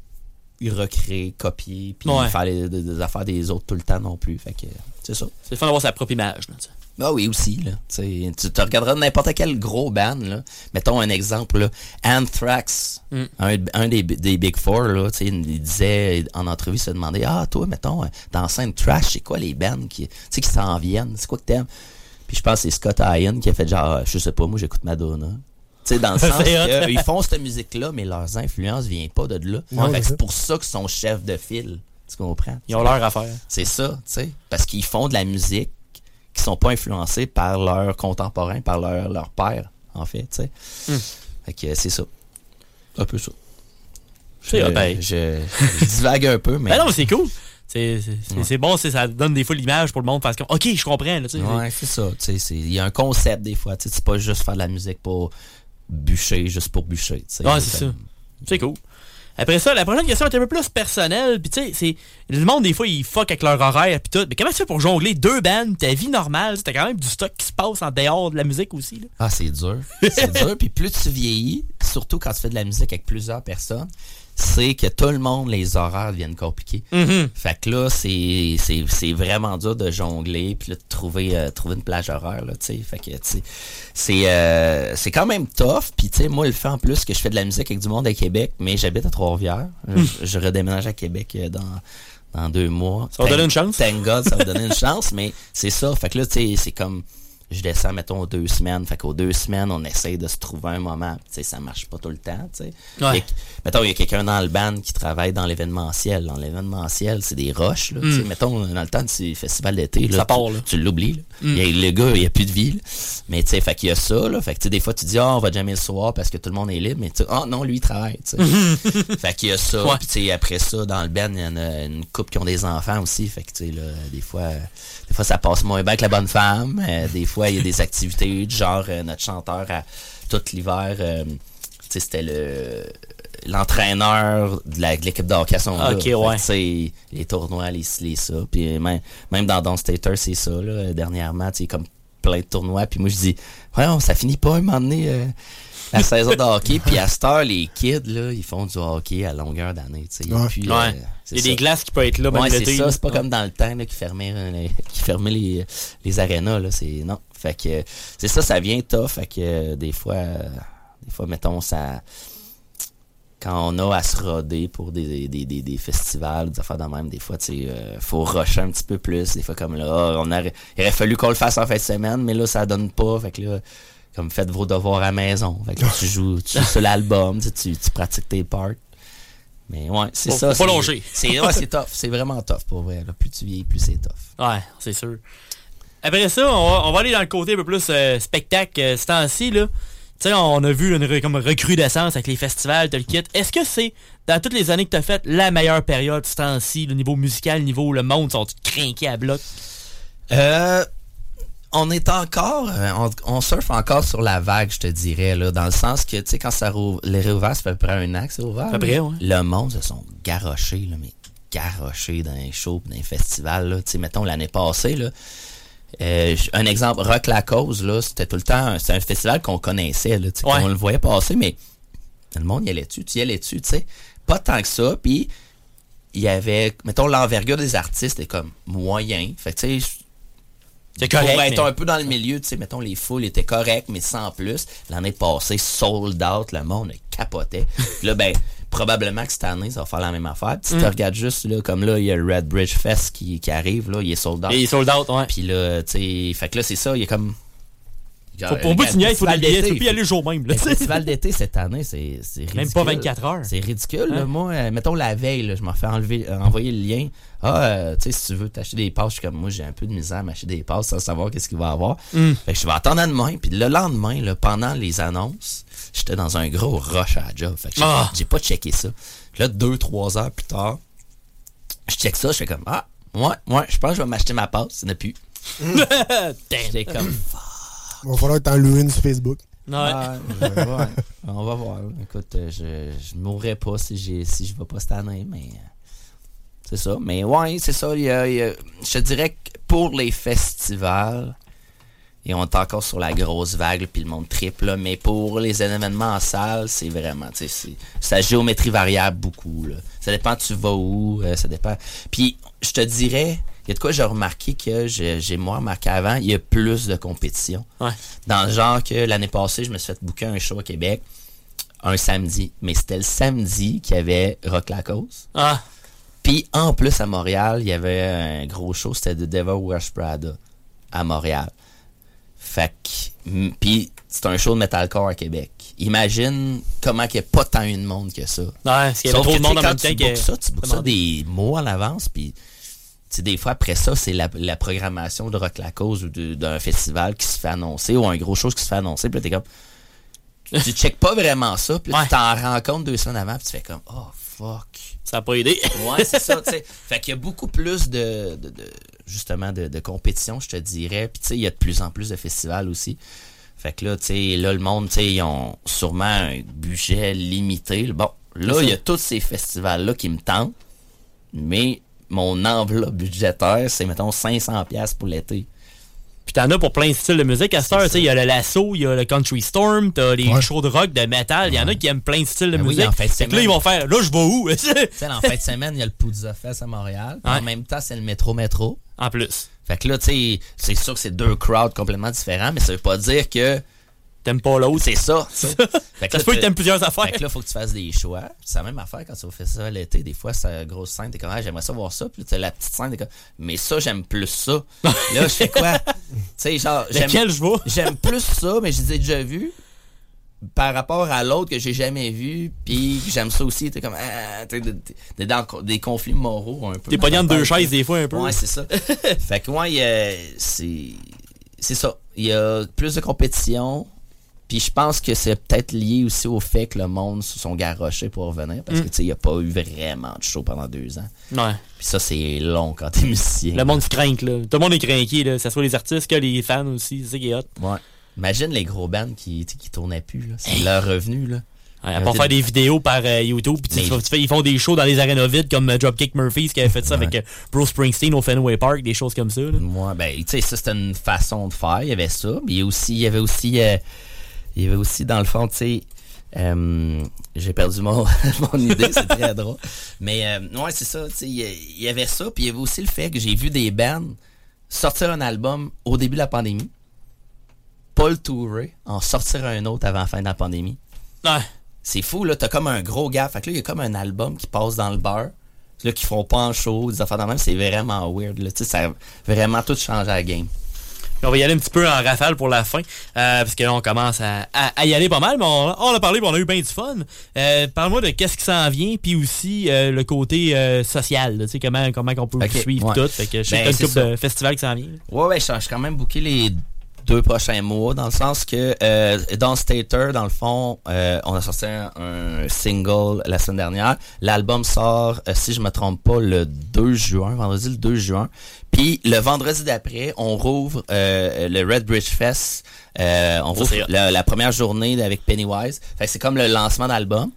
recréé, copié, puis Ouais. faire les- des, des affaires des autres tout le temps non plus, fait que, c'est ça. C'est le fun d'avoir sa propre image. là, tu sais. Ah oui, aussi, là. Tu te regarderas n'importe quel gros band, là. Mettons un exemple, là. Anthrax, Mm. un, un des, des Big Four, là, il disait en entrevue, il se demandait, ah, toi, mettons, dans la scène trash, c'est quoi les bands qui, tu sais, qui s'en viennent? C'est quoi que t'aimes? Puis je pense que c'est Scott Ian qui a fait genre, je sais pas, moi, j'écoute Madonna. Tu sais, dans le <laughs> sens qu'ils font cette musique-là, mais leurs influences viennent pas de là. Ouais, que c'est pour ça qu'ils sont chefs de file. Tu comprends? Ils ont leur affaire. C'est ça, tu sais. Parce qu'ils font de la musique qui sont pas influencés par leurs contemporains, par leur, leur père, en fait, tu sais. Hmm. Fait que c'est ça. Un peu ça. Je, ben. je, je divague un peu, mais. Ben non, c'est cool. C'est Ouais. bon, ça donne des fois l'image pour le monde parce que, ok, je comprends. Là, tu sais, Ouais, c'est ça. tu sais, c'est- Il y a un concept des fois. tu sais, C'est pas juste faire de la musique pour bûcher, juste pour bûcher. Ouais, c'est ça. C'est cool. Après ça, la prochaine question est un peu plus personnelle. Puis tu sais, c'est le monde des fois ils fuck avec leur horaire puis tout. Mais comment tu fais pour jongler deux bandes, ta vie normale, t'as quand même du stock qui se passe en dehors de la musique aussi. Là. Ah, c'est dur. C'est <laughs> dur. Puis plus tu vieillis, surtout quand tu fais de la musique avec plusieurs personnes, c'est que tout le monde, les horaires deviennent compliqués. Mhm. Fait que là, c'est, c'est, c'est vraiment dur de jongler, puis là, de trouver, euh, trouver une plage horaire, là, tu sais. Fait que, tu sais, c'est, euh, c'est quand même tough. Puis, tu sais, moi, le fait en plus que je fais de la musique avec du monde à Québec, mais j'habite à Trois-Rivières. Je, je redéménage à Québec euh, dans, dans deux mois. Ça va donner une chance? Thank God, ça va donner une chance, mais c'est ça. Fait que là, tu sais, c'est comme, je descends, mettons, aux deux semaines. Fait qu'aux deux semaines, on essaye de se trouver un moment. Tu sais, ça marche pas tout le temps, tu sais. Ouais. Mettons, il y a quelqu'un dans le band qui travaille dans l'événementiel. Dans l'événementiel, c'est des roches, là. Mm. Mettons, dans le temps du festival d'été, là. Ça part, tu- là. Tu, l'oublies. Mm. Il y a- le gars, il n'y a plus de vie, là. Mais, tu sais, fait qu'il y a ça, là. Fait que, tu sais, des fois, tu dis, ah, on va jamais le soir parce que tout le monde est libre. Mais, tu ah, non, lui, il travaille, tu sais. <laughs> fait qu'il y a ça. Ouais. Puis, tu sais, après ça, dans le band, il y en a une couple qui ont des enfants aussi. Fait que, tu sais, là, des fois, des fois, ça passe moins bien que la bonne femme. Euh, des fois, il y a des activités du genre, euh, notre chanteur à tout l'hiver, euh, tu sais, c'était le l'entraîneur de l'équipe de hockey à son Ok. Fait ouais. sais, les tournois, les les ça. Puis même, même dans Don Stater, c'est ça, là. Dernièrement, tu sais, comme plein de tournois. Puis moi, je dis, ouais, ça finit pas un moment donné, euh, la saison de hockey. Puis à cette heure, les kids, là, ils font du hockey à longueur d'année, tu sais. Ouais. Puis, Ouais. euh, Il y a c'est des glaces qui peuvent être là, Ouais, c'est ça. C'est pas Ouais. comme dans le temps, là, qui fermait, euh, les, qui fermait les, les arénas, là. C'est, non. Fait que, euh, c'est ça, ça vient tough. Fait que, euh, des fois, euh, des fois, mettons, ça, quand on a à se roder pour des, des, des, des festivals, des affaires de même, des fois, tu sais, euh, faut rusher un petit peu plus. Des fois, comme là, on aurait, il aurait fallu qu'on le fasse en fin de semaine, mais là, ça donne pas. Fait que là, comme faites vos devoirs à la maison. Fait que là, tu joues, tu joues sur l'album, tu, tu, tu pratiques tes parts. Mais ouais, c'est ça. faut longer. C'est ouais, c'est tough. C'est vraiment tough pour vrai. là. Plus tu vieillis, plus c'est tough. Ouais, c'est sûr. Après ça, on va, on va aller dans le côté un peu plus euh, spectacle. euh, ce temps-ci, là. Tu sais, on a vu une comme recrudescence avec les festivals, t'as le kit. Est-ce que c'est, dans toutes les années que t'as faites, la meilleure période ce temps-ci, le niveau musical, le niveau le monde, sont crinqués à bloc? Euh, on est encore, euh, on, on surfe encore sur la vague, je te dirais, là, dans le sens que, tu sais, quand ça rou- les réouvert, ça fait à peu près un an que c'est ouvert. À peu là. près, ouais. Le monde se sont garochés, là, mais garochés dans les shows, dans les festivals, là. Tu sais, mettons, l'année passée, là, euh, un exemple, Rock la cause, là, c'était tout le temps, c'est un festival qu'on connaissait, là, tu sais, Ouais. qu'on le voyait passer, mais le monde y allait dessus, tu y allais dessus, tu sais. Pas tant que ça, puis il y avait, mettons, l'envergure des artistes est comme moyen. Fait que, tu sais, C'est correct, Pour être mais- un peu dans le milieu, tu sais, mettons, les foules étaient correctes, mais sans plus. L'année passée, sold out, le monde capotait. Puis <laughs> là, ben, probablement que cette année, ça va faire la même affaire. Si Mm. tu regardes juste, là, comme là, il y a le Red Bridge Fest qui, qui arrive, là, il est sold out. Et il est sold out, ouais. Puis là, tu sais, fait que là, c'est ça, il y a comme... Faut- pour tu niaises, faut des billets, tu peux y aller le jour même, là, Le festival d'été cette année, c'est ridicule. Même pas 24 heures. C'est ridicule. là. Hein? Moi, euh, mettons la veille, là, je m'en fais enlever, euh, envoyer le lien. Ah, euh, tu sais, si tu veux t'acheter des passes, je suis comme moi, j'ai un peu de misère à m'acheter des passes sans savoir qu'est-ce qu'il va y avoir. Mm. Fait que je vais attendre à demain. Puis le lendemain, là, pendant les annonces, j'étais dans un gros rush à la job. Fait que j'ai Ah. pas checké ça. Là, deux, trois heures plus tard, je check ça, je fais comme Ah, ouais, ouais, je pense que je vais m'acheter ma passe. Il n'y en a plus. <laughs> J'étais comme Il va falloir que t'en une sur Facebook. Ouais. On va voir. Écoute, euh, je, je mourrais pas si, j'ai, si je vais pas cette année, mais euh, c'est ça. Mais ouais, c'est ça. il y a- il y a- je te dirais que pour les festivals, et on est encore sur la grosse vague, puis le monde triple, là, mais pour les événements en salle, c'est vraiment, tu sais, la géométrie variable beaucoup. Là. Ça dépend tu vas où, euh, ça dépend. Puis je te dirais, il y a de quoi j'ai remarqué que j'ai, j'ai moi remarqué avant, il y a plus de compétition. Ouais. Dans le genre que l'année passée, je me suis fait booker un show à Québec un samedi. Mais c'était le samedi qu'il y avait Rock la cause. Ah. Puis en plus à Montréal, il y avait un gros show, c'était The Devil Wears Prada à Montréal. Fait que, puis c'est un show de metalcore à Québec. Imagine comment qu'il n'y a pas tant eu de monde que ça. Ouais, parce qu'il y avait Sauf trop de monde en même tu bookes ça, tu bookes ça des mois à l'avance, puis tu sais, des fois après ça, c'est la, la programmation de Rock la cause ou d'un festival qui se fait annoncer ou un gros chose qui se fait annoncer, puis là t'es comme tu, checkes pas vraiment ça, puis là, tu t'en rends compte deux semaines avant, puis tu fais comme oh fuck. Ça a pas aidé. Ouais, c'est ça, tu sais. <laughs> Fait qu'il y a beaucoup plus de, de- de- justement, de, de compétition, je te dirais. Puis, tu sais, il y a de plus en plus de festivals aussi. Fait que là, tu sais, là, le monde, tu sais, ils ont sûrement un budget limité. Bon, là, il y a tous ces festivals-là qui me tentent, mais mon enveloppe budgétaire, c'est, mettons, 500$ piastres pour l'été. Puis t'en as pour plein de styles de musique à cette heure. tu sais, Il y a le lasso, il y a le country storm, t'as les Ouais. shows de rock, de metal. Il y en a qui aiment plein de styles de Ben oui, musique. en Fait là, ils vont faire, là, je vais où? <laughs> Tu sais, en fin de semaine, il y a le Poudza Fest à Montréal. Ouais. En même temps, c'est le métro-métro. En plus. Fait que là, tu sais, c'est sûr que c'est deux crowds complètement différents, mais ça veut pas dire que. T'aimes pas l'autre. C'est ça. ça. <laughs> Se peut que t'aimes plusieurs affaires. Fait que là, faut que tu fasses des choix. C'est la même affaire quand tu fais ça l'été. Des fois, c'est grosse scène. T'es comme, ah, j'aimerais ça voir ça. Puis la petite scène. T'es comme, mais ça, j'aime plus ça. là, je fais quoi? <laughs> tu sais, genre. j'aime- Lequel je vois? J'aime plus ça, mais je les ai déjà vus par rapport à l'autre que j'ai jamais vu, puis j'aime ça aussi, t'es comme, ah, t'es dans des conflits moraux un peu. T'es pogné entre deux chaises des fois un peu. Ouais, c'est ça. <laughs> fait que ouais, y a- c'est c'est ça. Il y a plus de compétition. Puis je pense que c'est peut-être lié aussi au fait que le monde se sont garochés pour revenir parce que Mm. tu sais, il n'y a pas eu vraiment de show pendant deux ans. Ouais. Puis ça, c'est long quand t'es musicien. Le monde se craint, là. Tout le monde est craqué, là. Que ce soit les artistes que les fans aussi. C'est ça qui est hot. Ouais. Imagine les gros bands qui, qui tournaient plus. là. C'est leur revenu. Là. Ouais, à part faire des vidéos par euh, YouTube, puis tu tu fais- tu fais- ils font des shows dans les arénas vides comme euh, Dropkick Murphys qui avait fait ça avec euh, Bruce Springsteen au Fenway Park, des choses comme ça. là. Moi, ben, tu sais, ça, c'était une façon de faire. Il y avait ça. Mais il y a aussi, il y avait aussi, euh, il y avait aussi, dans le fond, tu sais, euh, j'ai perdu mon, <laughs> mon idée, c'est très <laughs> drôle. Mais, euh, ouais, c'est ça, tu sais, il y avait ça. Puis il y avait aussi le fait que j'ai vu des bands sortir un album au début de la pandémie, pas le tourer, en sortir un autre avant la fin de la pandémie. Ouais. C'est fou, là, t'as comme un gros gap. Fait que là, il y a comme un album qui passe dans le bar. Là, qui font pas en show, des affaires de même, c'est vraiment weird. Là. Tu sais, ça a vraiment tout changé à la game. On va y aller un petit peu en rafale pour la fin, euh, parce que là, on commence à, à- à y aller pas mal, mais on, on a parlé, on a eu bien du fun. Euh, Parle-moi de qu'est-ce qui s'en vient, puis aussi euh, le côté euh, social, là, tu sais, comment, comment on peut suivre ouais. tout. Fait que je sais Ben, que festivals qui s'en vient. Ouais, ouais, je suis quand même booké les deux prochains mois, dans le sens que euh, dans Stater, dans le fond, euh, on a sorti un, un single la semaine dernière. L'album sort, euh, si je me trompe pas, le 2 juin, vendredi le 2 juin. Puis le vendredi d'après, on rouvre euh, le Red Bridge Fest. Euh, on rouvre la, la première journée avec Pennywise. Fait que c'est comme le lancement d'album.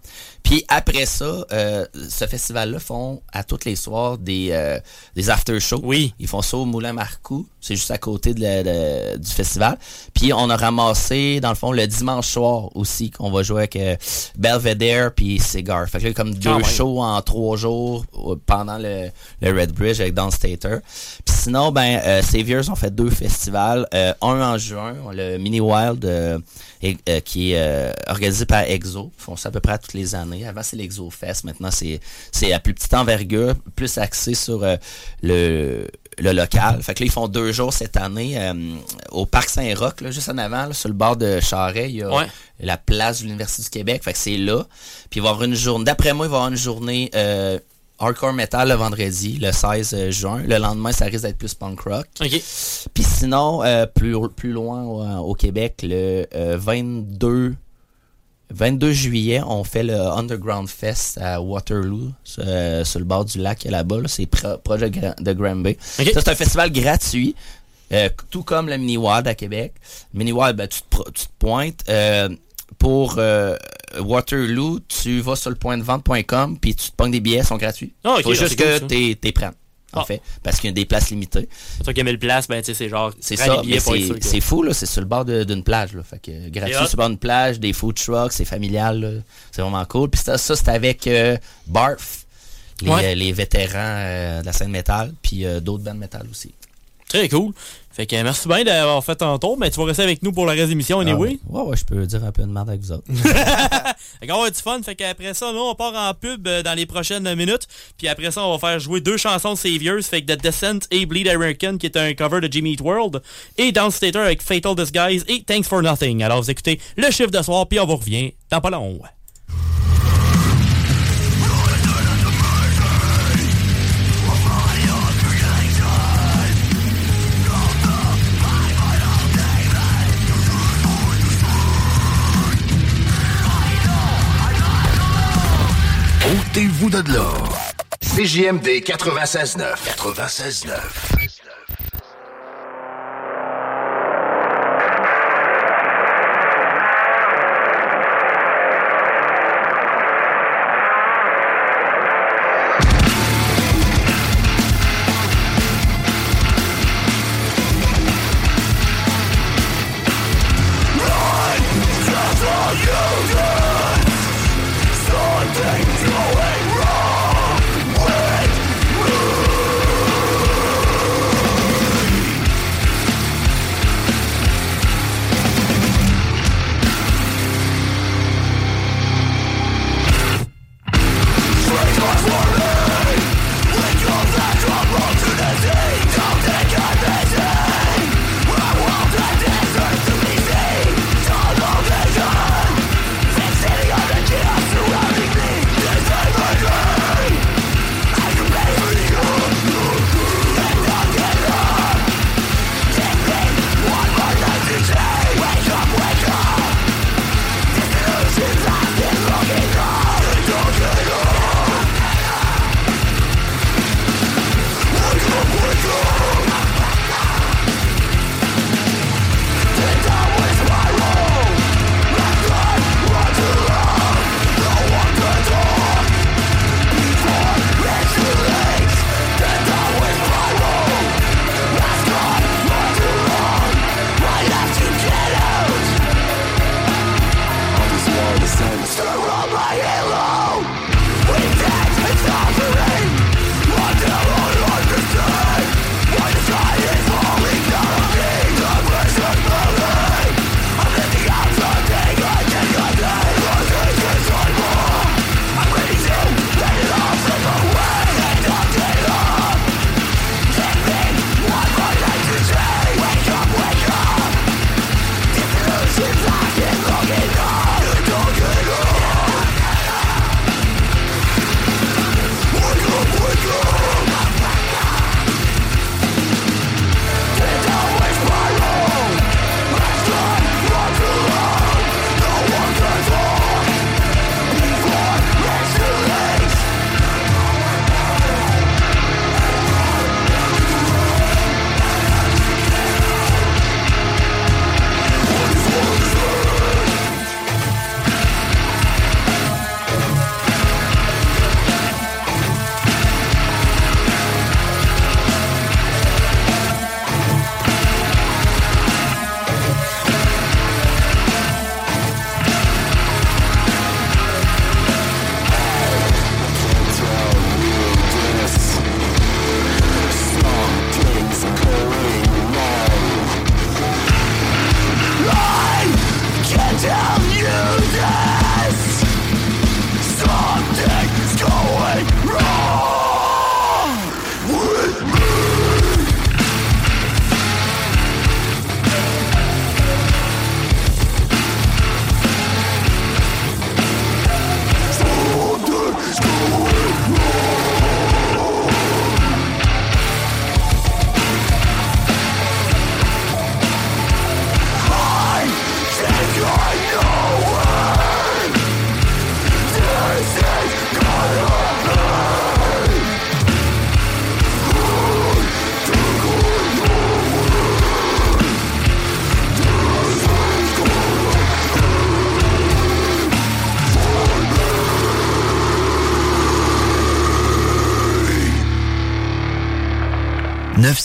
Puis après ça, euh, ce festival-là font à tous les soirs des, euh, des after shows. Oui. Ils font ça au Moulin Marcoux. C'est juste à côté de la- de- du festival. Puis on a ramassé, dans le fond, le dimanche soir aussi, qu'on va jouer avec euh, Belvedere puis Cigar. Fait que là, comme deux même. shows en trois jours euh, pendant le, le Red Bridge avec Don Stater. Puis sinon, ben, euh, Saviors ont fait deux festivals. Euh, un en juin, le Mini Wild, euh, et- euh, qui est euh, organisé par EXO. Ils font ça à peu près à toutes les années. Avant, c'est l'EXO Fest. Maintenant, c'est c'est à plus petite envergure, plus axé sur euh, le, le local. Fait que là, ils font deux jours cette année euh, au Parc Saint-Roch, là, juste en avant, là, sur le bord de Charret. Il y a Ouais. la place de l'Université du Québec. Fait que c'est là. Puis il va y avoir une journée. D'après moi, il va y avoir une journée euh, hardcore metal le vendredi, le 16 juin. Le lendemain, ça risque d'être plus punk rock. OK. Puis sinon, euh, plus, plus loin au, au Québec, le euh, 22, 22 juillet, on fait le Underground Fest à Waterloo, sur, euh, sur le bord du lac là-bas. là. C'est pro- proche de, Gra- de Granby. Ça, c'est un festival gratuit. euh, tout comme le Mini Wild à Québec. Mini Wild, ben, tu, te, tu te pointes. Euh, pour euh, Waterloo, tu vas sur le point de vente.com puis tu te pognes des billets, ils sont gratuits. Ah, ok, Faut juste que t'es t'es prennes, en Ah. fait, parce qu'il y a des places limitées. C'est toi qui le place, ben, tu sais, c'est genre, C'est ça, les c'est fou, là. C'est sur le bord d'une plage, là. Fait que gratuit Et hot. sur le bord d'une plage, des food trucks, c'est familial. C'est vraiment cool. Puis ça, ça c'est avec euh, Barf, les, Ouais. euh, les vétérans euh, de la scène métal, puis euh, d'autres bandes métal aussi. Très cool. Fait que merci bien d'avoir fait ton tour, mais tu vas rester avec nous pour le reste de l'émission, anyway. Ah ouais. ouais, ouais, je peux dire un peu de merde avec vous autres. <laughs> Fait qu'on va avoir du fun. Fait qu'après ça, nous, on part en pub euh, dans les prochaines minutes. Puis après ça, on va faire jouer deux chansons de Saviors. Fait que The Descent et Bleed American, qui est un cover de Jimmy Eat World. Et Downstater avec Fatal Disguise et Thanks for Nothing. Alors, vous écoutez le chiffre de soir, puis on vous revient dans pas long. Ôtez-vous de là. CJMD 96.9. 96.9.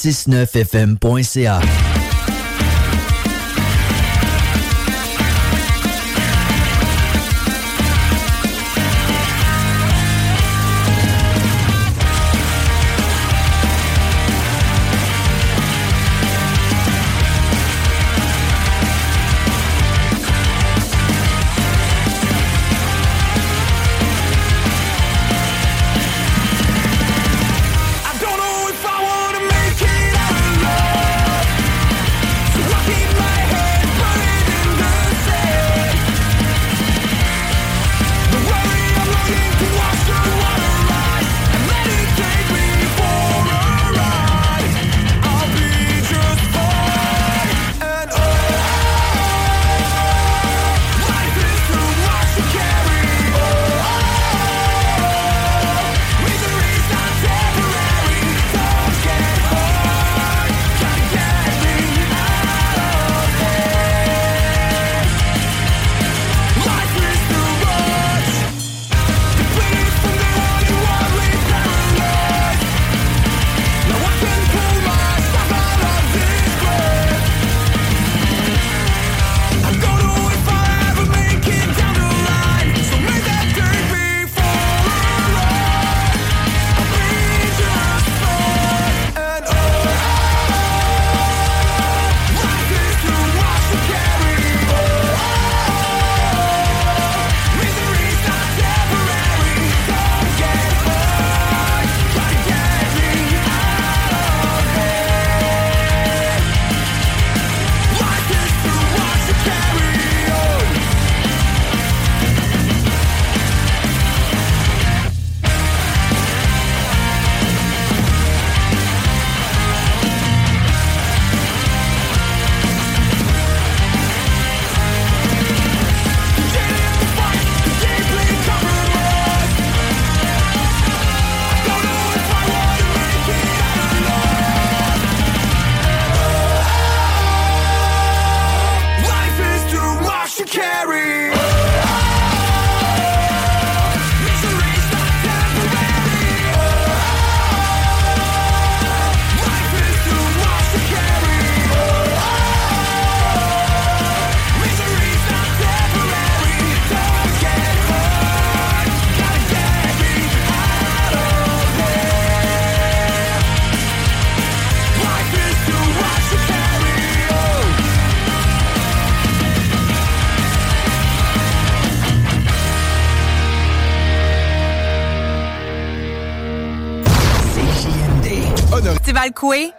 969fm.ca.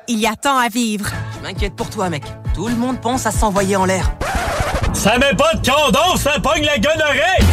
Il y a tant à vivre. Je m'inquiète pour toi, mec. Tout le monde pense à s'envoyer en l'air. Ça met pas de condom, ça pogne la gonorrhée!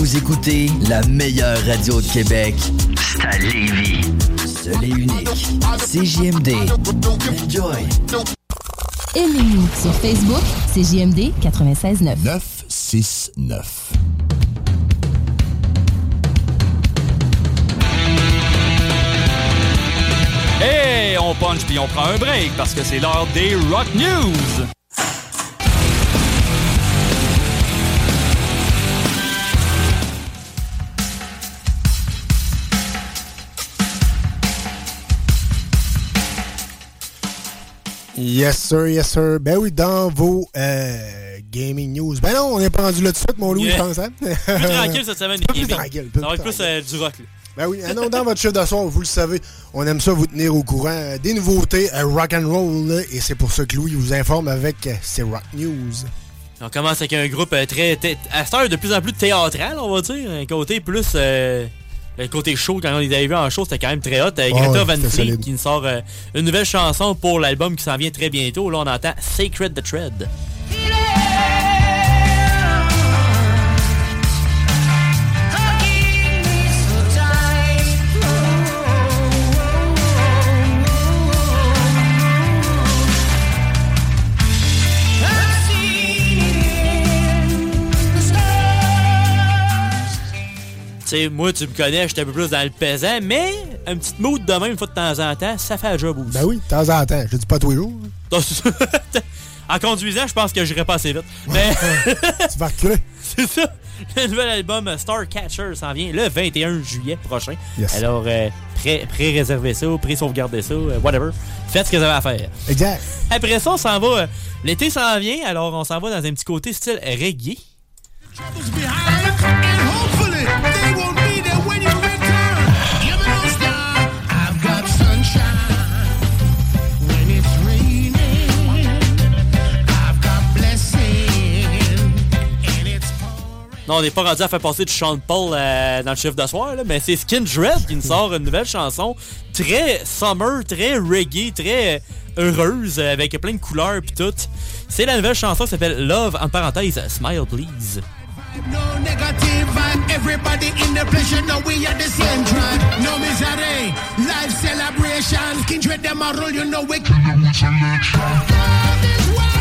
Vous écoutez la meilleure radio de Québec. C'est à Lévis. Seul et unique. CJMD. Enjoy. Aimez-nous sur Facebook, CJMD 96.9. 969. Hey, on punch puis on prend un break parce que c'est l'heure des Rock News. Yes, sir, yes, sir. Ben oui, dans vos euh, gaming news. Ben non, on n'est pas rendu là tout de suite, mon Louis, Yeah. je pense. Hein? Plus tranquille cette semaine. <laughs> Plus gaming. tranquille, Ça va être plus euh, du rock. là. Ben oui, ah non, dans votre chiffre de soir, vous le savez, on aime ça vous tenir au courant euh, des nouveautés euh, rock and roll, là, et c'est pour ça que Louis vous informe avec ses rock news. On commence avec un groupe très. à cette heure, de plus en plus théâtral, on va dire. Un côté plus. Le côté show, quand on les avait vus en show, c'était quand même très hot. Greta ouais, Van Fleet qui nous sort euh, une nouvelle chanson pour l'album qui s'en vient très bientôt. Là, on entend Sacred the Tread. Sais, moi, tu me connais, j'étais un peu plus dans le pesant, mais un petit mood de même, une fois de temps en temps, ça fait un job aussi. Ben oui, de temps en temps. Je dis pas tous les jours. <laughs> En conduisant, je pense que j'irai pas assez vite. Mais. <laughs> tu vas reculer. <laughs> c'est ça. Le nouvel album euh, Starcatcher s'en vient le 21 juillet prochain. Yes. Alors, euh, pré- pré-réservez ça, pré-sauvegarder ça, euh, whatever. Faites ce que vous avez à faire. Exact. Après ça, on s'en va. euh, L'été s'en vient, alors on s'en va dans un petit côté style reggae. Non, on n'est pas rendu à faire passer du Sean Paul euh, dans le chiffre de soir, là, mais c'est Skin Dread qui nous <laughs> sort une nouvelle chanson très summer, très reggae, très heureuse, euh, avec plein de couleurs pis tout. C'est la nouvelle chanson qui s'appelle Love, en parenthèse, Smile Please. no negative vibe. Everybody in the place, you know we are the same tribe. No misery, life celebration. Kindred them a roll, you know we. Love is what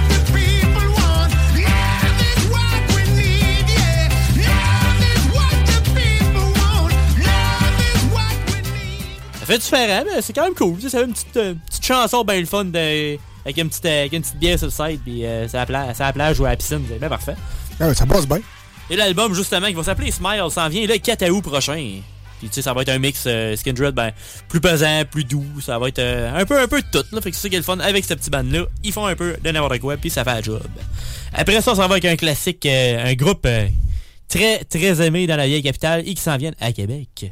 fait différent, mais c'est quand même cool. fait une petite, euh, petite chanson bien le fun de- avec, une petite, euh, avec une petite bière sur le side, puis euh, c'est à la plage, c'est à la plage ou à la piscine, c'est bien parfait. Ah ça passe bien. Et l'album, justement, qui va s'appeler Smile, s'en vient le 4 août prochain. Puis tu sais, ça va être un mix euh, Skindred, ben, plus pesant, plus doux. Ça va être euh, un peu un peu de tout. Là. Fait que c'est ça qui est le fun avec ce petit band-là. Ils font un peu de n'importe quoi, puis ça fait la job. Après ça, ça va avec un classique, euh, un groupe très, très aimé dans la vieille capitale et qui s'en viennent à Québec.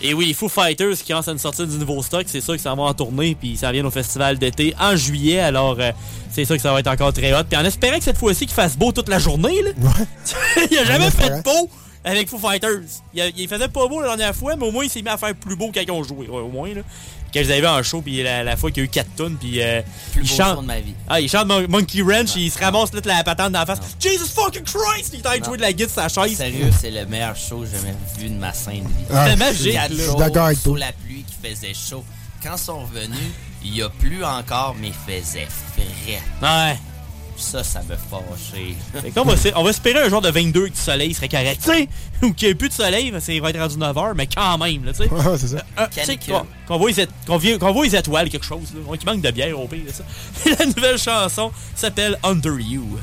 Et oui, les Foo Fighters qui commencent à nous sortir du nouveau stock, c'est sûr que ça va en tournée, puis ça vient au festival d'été en juillet, alors euh, c'est sûr que ça va être encore très hot. Puis en espérant que cette fois-ci qu'il fasse beau toute la journée, là. <laughs> il a jamais fait de beau avec Foo Fighters. Il, a- il faisait pas beau la dernière fois, mais au moins il s'est mis à faire plus beau quand ils ont joué, ouais, au moins là. Quand je les avais en show, puis la, la fois qu'il y a eu 4 tonnes, puis euh, Plus il beau chante. show de ma vie. Ah, il chante Mon- Monkey Ranch, il se ramasse toute la patente dans la face. Jesus fucking Christ! Il est en train de jouer de la guitare sur sa chaise. Sérieux, c'est le meilleur show que j'ai jamais vu de ma sainte vie. Ah, C'est magique, Quatre là. Je suis jours d'accord avec sous toi. la pluie qui faisait chaud. Quand ils sont revenus, il y a plu encore, mais il faisait frais. Ouais. Ça, ça me. Fait qu'on va, on va espérer un genre de 22 avec du soleil serait correct. Tu sais, <laughs> ou qu'il n'y ait plus de soleil, parce qu'il va être rendu 9h, mais quand même, là, tu sais. Ouais, c'est ça. Euh, qu'on voit, les voit étoiles, quelque chose. Là. On qui manque de bière au pire, ça. Et <laughs> la nouvelle chanson s'appelle Under You.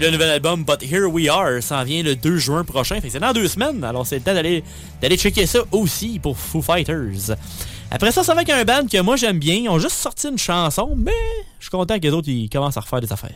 Le nouvel album But Here We Are s'en vient le 2 juin prochain. C'est dans deux semaines. Alors c'est le temps d'aller d'aller checker ça aussi pour Foo Fighters. Après ça, ça va avec un band que moi j'aime bien. Ils ont juste sorti une chanson, mais je suis content que les autres ils commencent à refaire des affaires.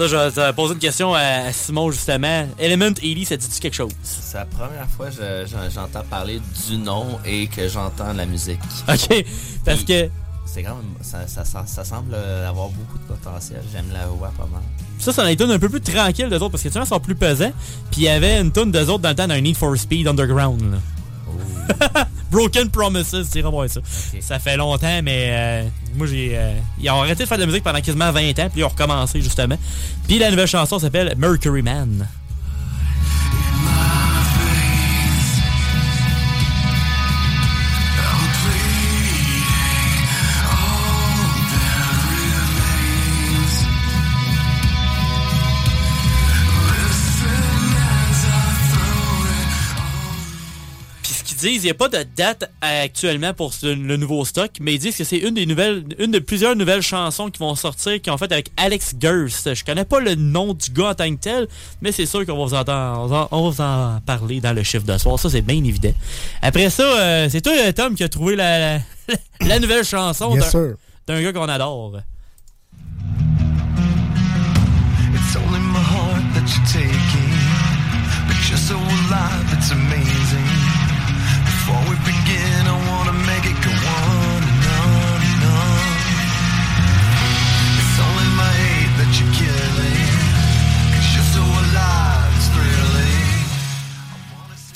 Ça, je vais poser une question à Simon justement. Element 80, ça dit-tu quelque chose? C'est la première fois que je- j'en- j'entends parler du nom et que j'entends la musique. Ok, parce que C'est quand même. Ça, ça- ça- ça semble avoir beaucoup de potentiel. J'aime la voix pas mal. ça, ça en est une un peu plus tranquille d'eux autres parce que tu vois, ils sont plus pesants. Puis il y avait une tonne d'eux autres dans le temps d'un Need for Speed Underground. là. <laughs> Broken Promises, tu iras voir ça. Ça fait longtemps, mais euh, moi j'ai. euh, ils ont arrêté de faire de la musique pendant quasiment 20 ans, puis ils ont recommencé justement. Puis la nouvelle chanson s'appelle Mercury Man. Disent, il n'y a pas de date actuellement pour ce- le nouveau stock, mais ils disent que c'est une des nouvelles, une de plusieurs nouvelles chansons qui vont sortir, qui ont fait avec Alex Gerst. Je connais pas le nom du gars en tant que tel, mais c'est sûr qu'on va vous entendre, on va- on va vous en parler dans le chiffre de soir. Ça, c'est bien évident. Après ça, euh, c'est toi, Tom, qui a trouvé la, la, <laughs> la nouvelle chanson d'un- gars qu'on adore. It's only my heart that you're taking.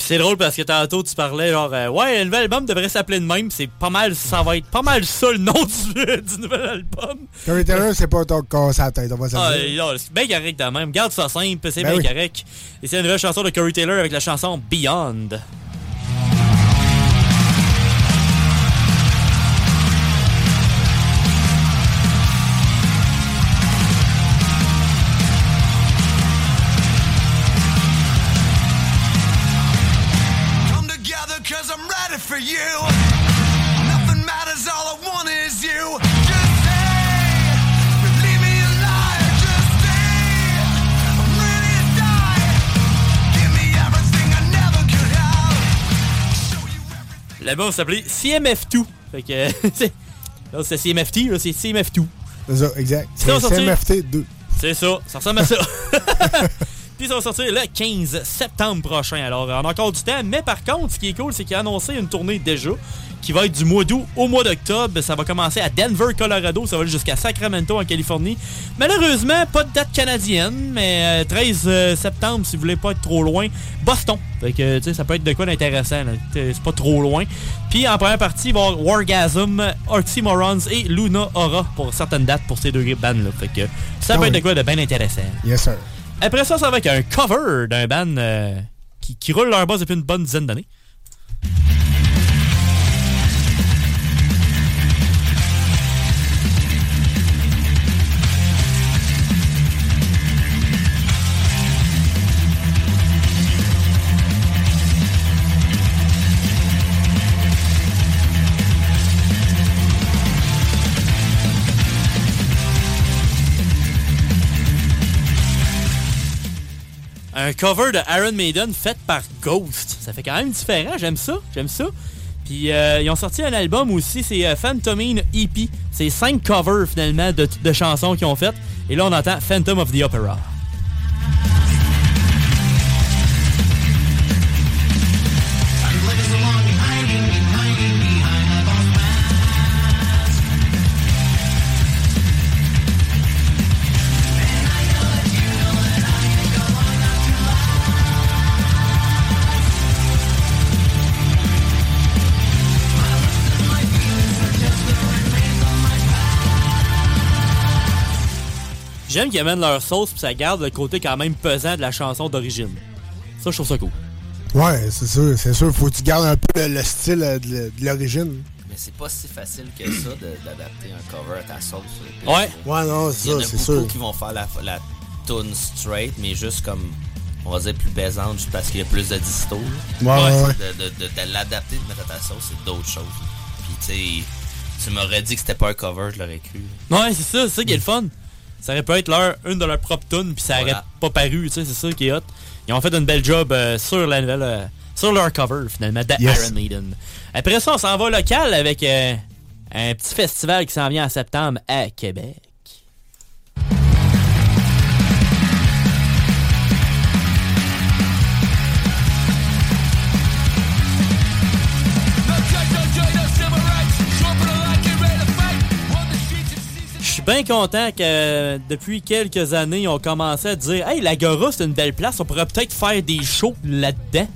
C'est drôle parce que tantôt tu parlais genre euh, ouais le nouvel album devrait s'appeler de même c'est pas mal ça va être pas mal ça le nom du, <laughs> du nouvel album. Corey Taylor, c'est pas ton casse à la tête, on va ah, c'est bien correct de même. Garde ça simple c'est Ben bien oui. correct. Et c'est la nouvelle chanson de Corey Taylor avec la chanson Beyond l'album s'appelait CMF2 fait que <laughs> c'est là c'est CMFT là c'est CMF2 C'est ça, exact. C'est sortir- CMFT 2. C'est ça, ça ressemble à ça. <laughs> Puis ça va sortir le 15 septembre prochain. Alors, on a encore du temps. Mais par contre, ce qui est cool, c'est qu'il a annoncé une tournée déjà qui va être du mois d'août au mois d'octobre. Ça va commencer à Denver, Colorado. Ça va aller jusqu'à Sacramento, en Californie. Malheureusement, pas de date canadienne, mais euh, 13 euh, septembre, si vous voulez pas être trop loin, Boston. Fait que, tu sais, ça peut être de quoi d'intéressant. C'est pas trop loin. Puis en première partie, il va y avoir Wargasm, Oxymorons et Luna Aura pour certaines dates pour ces deux bands-là. Fait que ça Ah peut être de quoi de bien intéressant. Yes, sir. Après ça, ça va avec un cover d'un band euh, qui, qui roule leur base depuis une bonne dizaine d'années. Un cover de Iron Maiden fait par Ghost. Ça fait quand même différent, j'aime ça, j'aime ça. Puis euh, ils ont sorti un album aussi, c'est euh, Phantomine EP. C'est cinq covers finalement de, de chansons qu'ils ont faites. Et là on entend Phantom of the Opera. J'aime qu'ils amènent leur sauce puis ça garde le côté quand même pesant de la chanson d'origine. Ça, je trouve ça cool. Ouais, c'est sûr, c'est sûr. Faut que tu gardes un peu le, le style euh, de, l'origine. Mais c'est pas si facile que ça d'adapter un cover à ta sauce. Ouais. Ouais, non, c'est Il y en ça, a c'est beaucoup sûr. qui vont faire la, la tune straight, mais juste comme, on va dire, plus baisante, juste parce qu'il y a plus de disto. Ouais, ouais, ouais. De, de, de, de l'adapter, de mettre à ta sauce, c'est d'autres choses. Puis, tu sais, tu m'aurais dit que c'était pas un cover, je l'aurais cru. Ouais, c'est ça, c'est ça qui est le fun. Ça aurait pu être leur, une de leurs propres tunes, puis ça Voilà. aurait pas paru, tu sais, c'est ça qui est hot. Ils ont fait une belle job euh, sur la nouvelle, euh, sur leur cover, finalement, de Yes. Iron Maiden. Après ça, on s'en va local avec euh, un petit festival qui s'en vient en septembre à Québec. Suis bien content que depuis quelques années, ils ont commencé à dire Hey, l'Agora, c'est une belle place, on pourrait peut-être faire des shows là-dedans.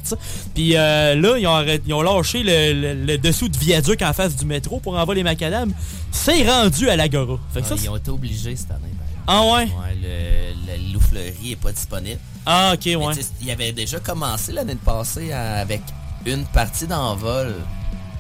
Puis euh, là, ils ont, ils lâché le, le- le dessous de viaduc en face du métro pour envoyer les macadam. C'est rendu à l'Agora. Fait que ça, Ouais, c'est- ils ont été obligés cette année. ben. Ah ouais? Ouais, le, le Loufleury est pas disponible. Ah, ok, Mais ouais. tu sais, Il avait déjà commencé l'année passée avec une partie d'envol.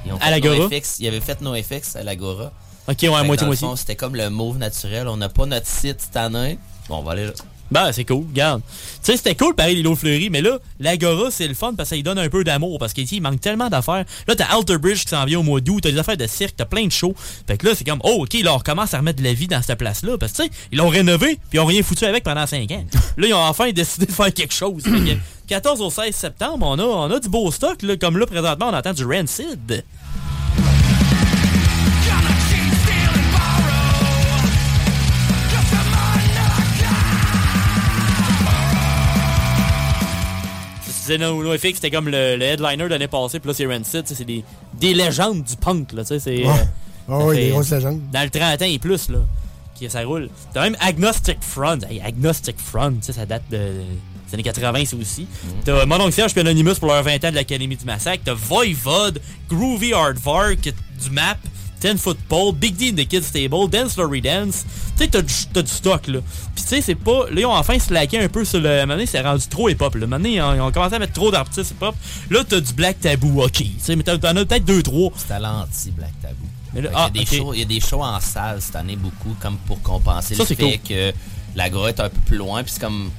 Ils ont À l'Agora? Ils avaient fait NoFX à l'Agora. Ok, ouais, moitié-moitié. C'était comme le move naturel. On n'a pas notre site cette année. Bon, on va aller là. Ben, c'est cool, regarde. Tu sais, c'était cool, pareil, les lots fleuris, mais là, l'Agora, c'est le fun parce que ça lui donne un peu d'amour, parce qu'ici, il manque tellement d'affaires. Là, t'as Alter Bridge qui s'en vient au mois d'août, t'as des affaires de cirque, t'as plein de shows. Fait que là, c'est comme, oh, ok, là, on recommence à remettre de la vie dans cette place-là, parce que, tu sais, ils l'ont rénové, puis ils ont rien foutu avec pendant 5 ans. là, ils ont enfin <laughs> décidé de faire quelque chose. Fait que 14 au 16 septembre, on a, on a du beau stock, là, comme là, présentement, on entend du Rancid. Tu disais, No, NoFX, c'était comme le, le headliner de l'année passée, puis là, c'est Rancid, c'est des, des légendes du punk, là, tu sais, c'est... Ouais. euh, Ah oui, des grosses légendes. Dans le 30 ans et plus, là, qui ça roule. T'as même Agnostic Front. Hey, Agnostic Front, tu sais, ça date de, des années 80, c'est aussi. T'as Mon oncle Serge puis Anonymous pour leur 20 ans de l'Académie du Massacre. T'as Voivod, Groovy Hardvark, du Map, Ten Foot Pole, Big D in the Kids Table, Dance Laurie Dance. Tu sais, t'as du, t'as du stock, là. Puis tu sais, c'est pas... Là, ils ont enfin slacké un peu sur le... Donné, c'est rendu trop hip-hop, là. Donné, ils ont, ils ont commencé à mettre trop d'artistes hip-hop. Là, t'as du Black Taboo, OK. Tu sais, mais t'en as peut-être deux, trois. C'est à l'anti-Black. Mais là- ah, il, y a ok. des shows, il y a des shows en salle cette année, beaucoup, comme pour compenser Ça, le fait cool. que la grotte est un peu plus loin. Puis c'est comme.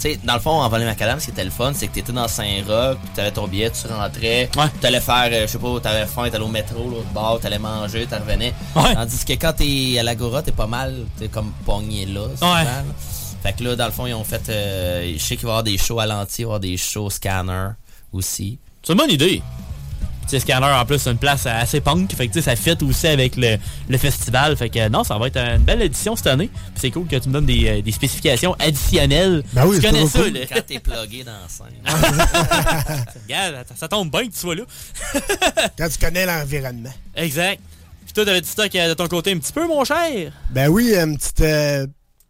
Tu sais, dans le fond, en volant macadam, ce qui était le fun, c'est que t'étais dans Saint-Roch, puis t'avais ton billet, tu rentrais, t'allais faire, euh, je sais pas, t'avais faim, t'allais au métro, l'autre bord, t'allais manger, t'en revenais. Tandis que quand t'es à l'Agora, t'es pas mal, t'es comme pogné là, souvent, Ouais. là. Fait que là, dans le fond, ils ont fait, euh, je sais qu'il va y avoir des shows à l'anti, il va y avoir des shows scanner aussi. C'est une bonne idée. Scanner, en plus, une place assez punk. Fait que, tu sais, ça fit aussi avec le, le festival. Fait que, non, ça va être une belle édition cette année. Puis c'est cool que tu me donnes des, euh, des spécifications additionnelles. Ben oui, tu connais ça, cool. là. Quand t'es plugué dans la scène. <laughs> Regarde, ça- ça tombe bien que tu sois là. <laughs> Quand tu connais l'environnement. Exact. Puis toi, t'avais du stock euh, de ton côté un petit peu, mon cher? Ben oui, une petite, euh,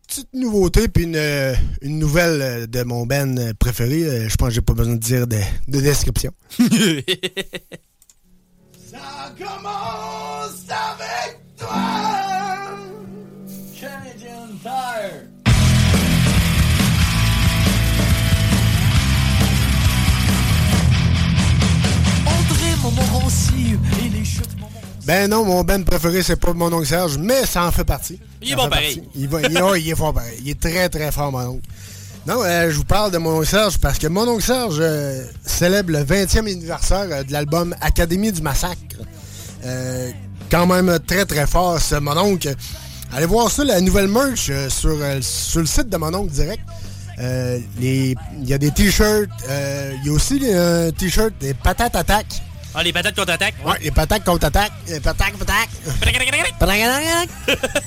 petite nouveauté, puis une, une nouvelle de mon band euh, préféré. Je pense que j'ai pas besoin de dire de, de description. <laughs> Ça commence avec toi. Canadian Tire. André Montmorency et les chutes Ben non, mon band préféré, c'est pas mon oncle Serge, mais ça en fait partie. Il est bon pareil. partie. Il, va, il, ouais, il est fort pareil. Il est très, très fort, mon oncle. Non, euh, je vous parle de mon oncle Serge parce que mon oncle Serge euh, célèbre le 20e anniversaire euh, de l'album Académie du Massacre. Euh, quand même très, très fort, ce mon oncle. Allez voir ça, la nouvelle merch euh, sur, euh, sur le site de mon oncle direct. Il y a des t-shirts. Il y a aussi un t-shirt des patates attaques. Ah, les patates contre-attaque. Ouais, les patates contre-attaque. Les patates contre-attaque.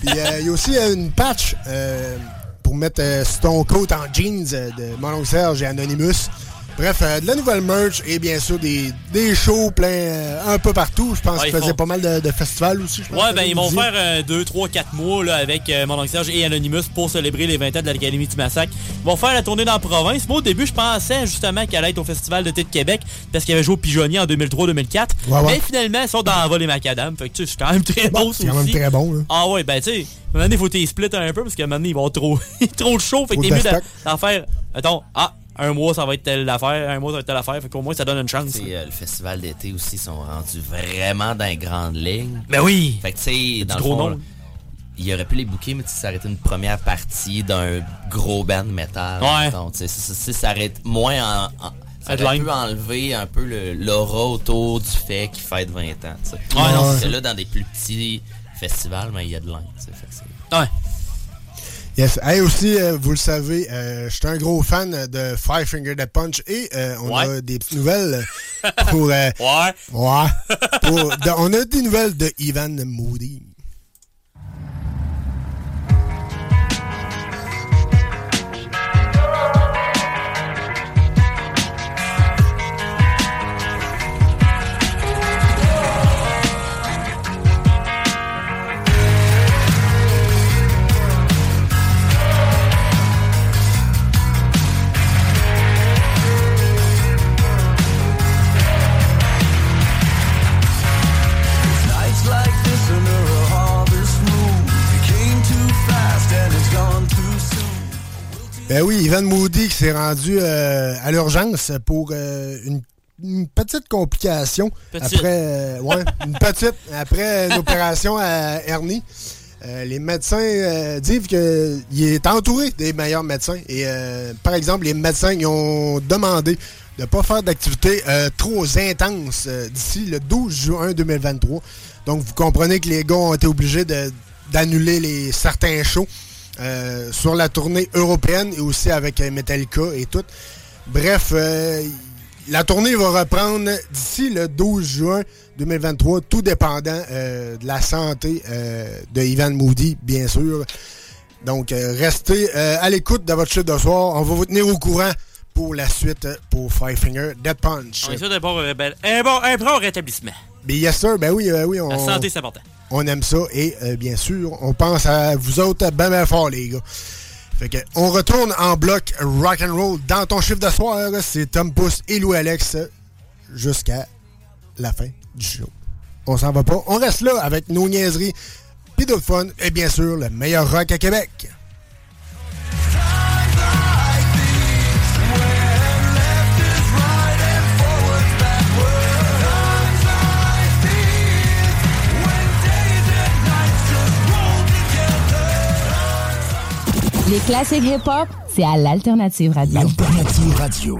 Puis il y a aussi une patch pour mettre ton coat en jeans de mon oncle Serge et Anonymous. Bref, euh, de la nouvelle merch et bien sûr des, des shows plein euh, un peu partout. Je pense Ouais, qu'ils ils faisaient font- pas mal de, de festivals aussi. je pense, Ouais, que ben ils vont faire 2, 3, 4 mois là, avec euh, mon oncle Serge et Anonymous pour célébrer les 20 ans de l'Académie du Massacre. Ils vont faire la tournée dans la province. Moi, au début, je pensais justement qu'elle allait être au Festival de thé de Québec parce qu'il avait joué au Pigeonnier en 2003-2004. Ouais, ouais. Mais finalement, ils sont dans Vol et Macadam. Fait que tu sais, c'est quand même très bon, c'est quand même très bon, là. Ah ouais, ben tu sais, donné, il faut t'y split un peu parce moment donné, ils vont trop, <laughs> trop chaud. Fait que t'es mieux d'en faire, attends, ah, un mois ça va être telle affaire, un mois ça va être telle affaire. Fait qu'au moins ça donne une chance. Euh, le festival d'été aussi sont rendus vraiment dans les grandes lignes. Ben oui! Fait que tu sais, dans le gros fond, nom. il aurait pu les booker, mais ça aurait été une première partie d'un gros band metal. Ouais. Donc, ça- aurait été moins en... en- ça aurait pu enlever un peu le- l'aura autour du fait qu'il fête 20 ans. Ouais, non, Parce c'est là, dans des plus petits festivals, mais il y a de c'est- Ouais. Yes. Hey, aussi, euh, vous le savez, euh, je suis un gros fan de Five Finger Death Punch et euh, on Ouais. a des petites nouvelles pour. euh, <laughs> Ouais. Ouais. Pour- de- on a des nouvelles de Ivan Moody. Ben oui, Ivan Moody qui s'est rendu euh, à l'urgence pour euh, une, une petite complication. Petite. Après, euh, ouais, une petite. Après une opération à hernie. Euh, les médecins disent qu'il est entouré des meilleurs médecins. Et par exemple, les médecins ils ont demandé de ne pas faire d'activité euh, trop intense euh, d'ici le 12 juin 2023. Donc, vous comprenez que les gars ont été obligés d'annuler les certains shows euh, sur la tournée européenne et aussi avec euh, Metallica et tout. Bref, euh, la tournée va reprendre d'ici le 12 juin 2023, tout dépendant euh, de la santé de Ivan Moody, bien sûr. Donc, restez à l'écoute de votre chiffre de soir. On va vous tenir au courant pour la suite pour Five Finger Dead Punch. On est sûr d'un bon, un bon, un bon rétablissement. Mais yes sir, ben oui, ben oui. On, La santé, c'est important. On aime ça et euh, bien sûr, on pense à vous autres ben ben fort les gars. Fait que on retourne en bloc rock and roll dans ton chiffre de soir, c'est Tom Pouce et Louis Alex jusqu'à la fin du show. On s'en va pas, on reste là avec nos niaiseries, pis d'autres fun et bien sûr le meilleur rock à Québec. Les classiques hip-hop, c'est à l'Alternative Radio. Alternative Radio.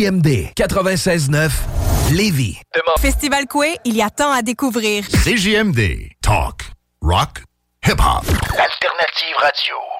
CJMD 96.9 Lévis. Festival Coué, il y a tant à découvrir. CJMD. Talk. Rock. Hip-hop. Alternative Radio.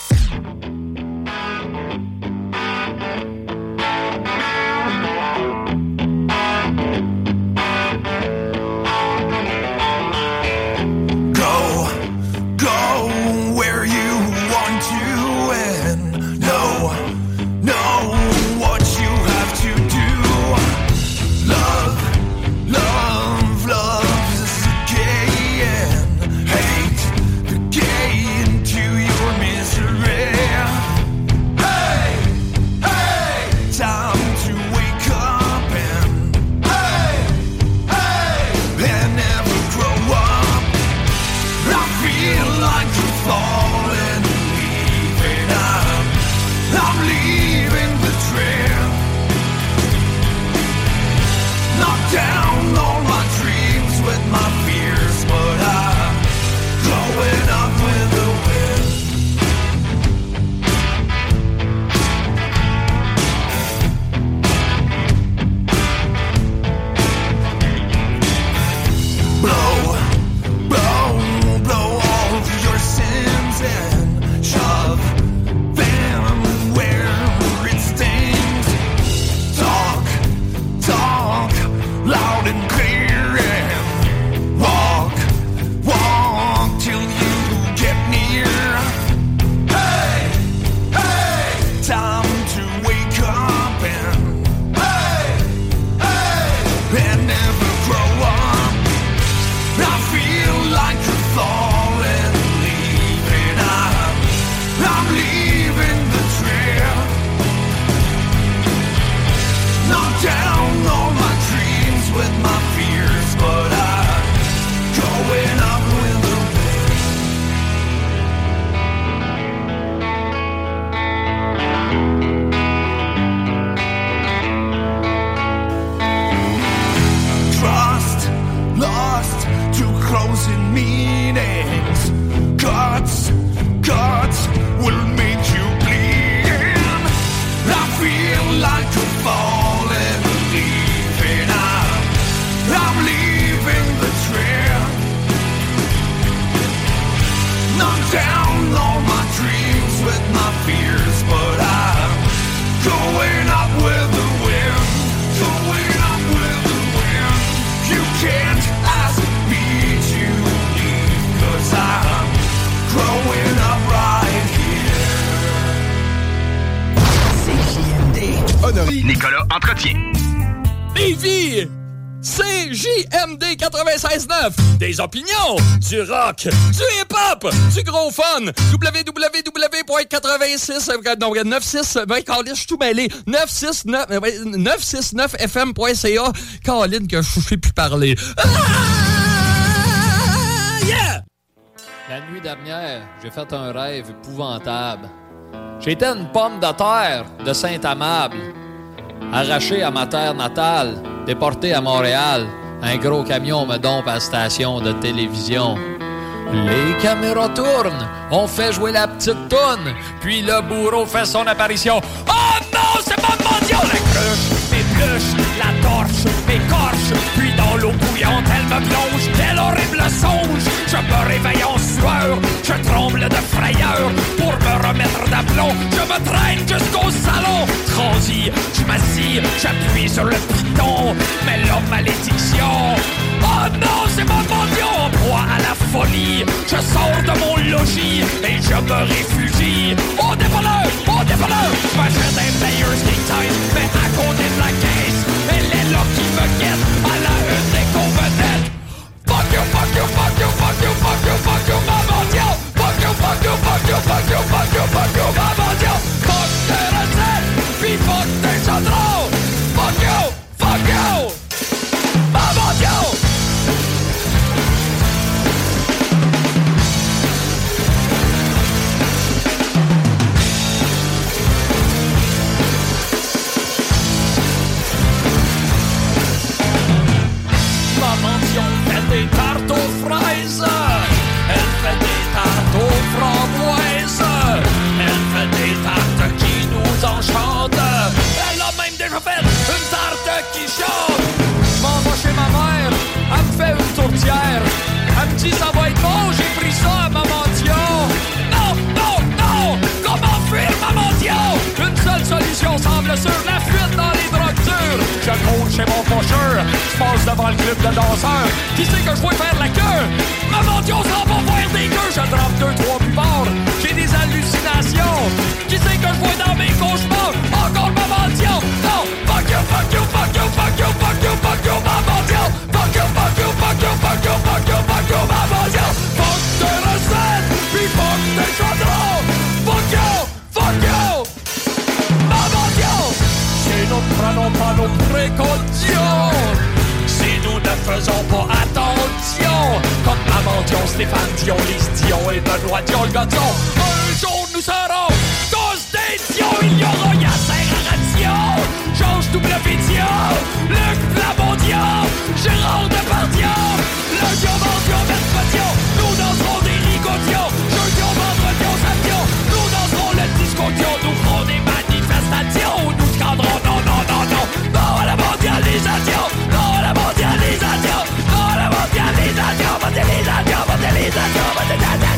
Opinions, du rock, du hip-hop, du gros fun www.86 euh, non, 96 ben, je suis tout mêlé 969 euh, ouais, 969fm.ca Colin que je sais plus parler Ah! Yeah! La nuit dernière, j'ai fait un rêve épouvantable. J'étais une pomme de terre de Saint-Amable, arrachée à ma terre natale, déportée à Montréal. Un gros camion me dompe à station de télévision. Les caméras tournent, on fait jouer la petite toune, puis le bourreau fait son apparition. Oh non, c'est pas mondial! La cruche, m'épluche, la torche, bouillante, elle me plonge. Quel horrible songe! Je me réveille en sueur, je tremble de frayeur. Pour me remettre d'aplomb, je me traîne jusqu'au salon. Transi, je m'assis, j'appuie sur le piton, mais l'homme malédiction. Oh non, c'est mon mendiant en proie à la folie. Je sors de mon logis et je me réfugie. Au dépanneur, au dépanneur, m'achète un Players Time, mais à côté de la caisse, elle est là qui me guette à la des. Fuck you, fuck you, fuck you, fuck you, fuck you, fuck you, ma mendiant. Fuck you, gouttière. Elle me dit ça va être bon, j'ai pris ça à Maman Dion. Non, non, non! Comment fuir Maman Dion? Une seule solution semble sûre, la fuite dans les drogues dures. Je cours chez mon pocheur, je passe devant le club de danseurs. Qui sait que je vais faire la queue? Maman Dion s'en va faire des queues, je drape deux, trois bubards. J'ai des hallucinations. Qui sait que je vois dans faisons pas attention, comme Maman Dion, Stéphane Dion, Lise Dion et Benoît Dion, le gâteau, un jour nous serons tous des Dions, il y aura Yasser Aration, Georges W. Dion, Luc Plamondien, Gérard Depardieu, le Dion, Maître Dion, nous danserons des rigotions, jeudi au vendredi nous danserons le disco Dion, nous ferons des manifestations, nous scandrons non, non, non, non, non à la mondialisation, non mondialisation, non à la mondialisation, mondialisation, mondialisation, Fuck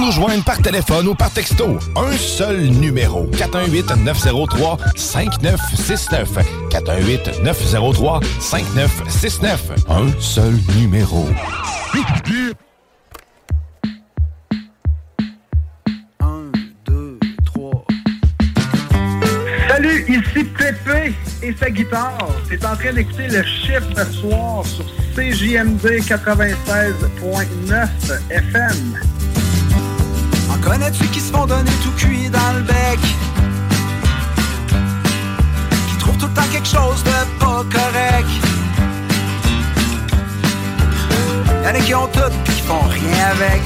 Nous joindre par téléphone ou par texto, un seul numéro. 418-903-5969. 418-903-5969. Un seul numéro. Salut, ici Pépé et sa guitare. T'es en train d'écouter le chiffre de soir sur CJMD 96.9 FM. Connais-tu qui se font donner tout cuit dans le bec? Qui trouvent tout le temps quelque chose de pas correct? Y'en a qui ont tout pis qui font rien avec.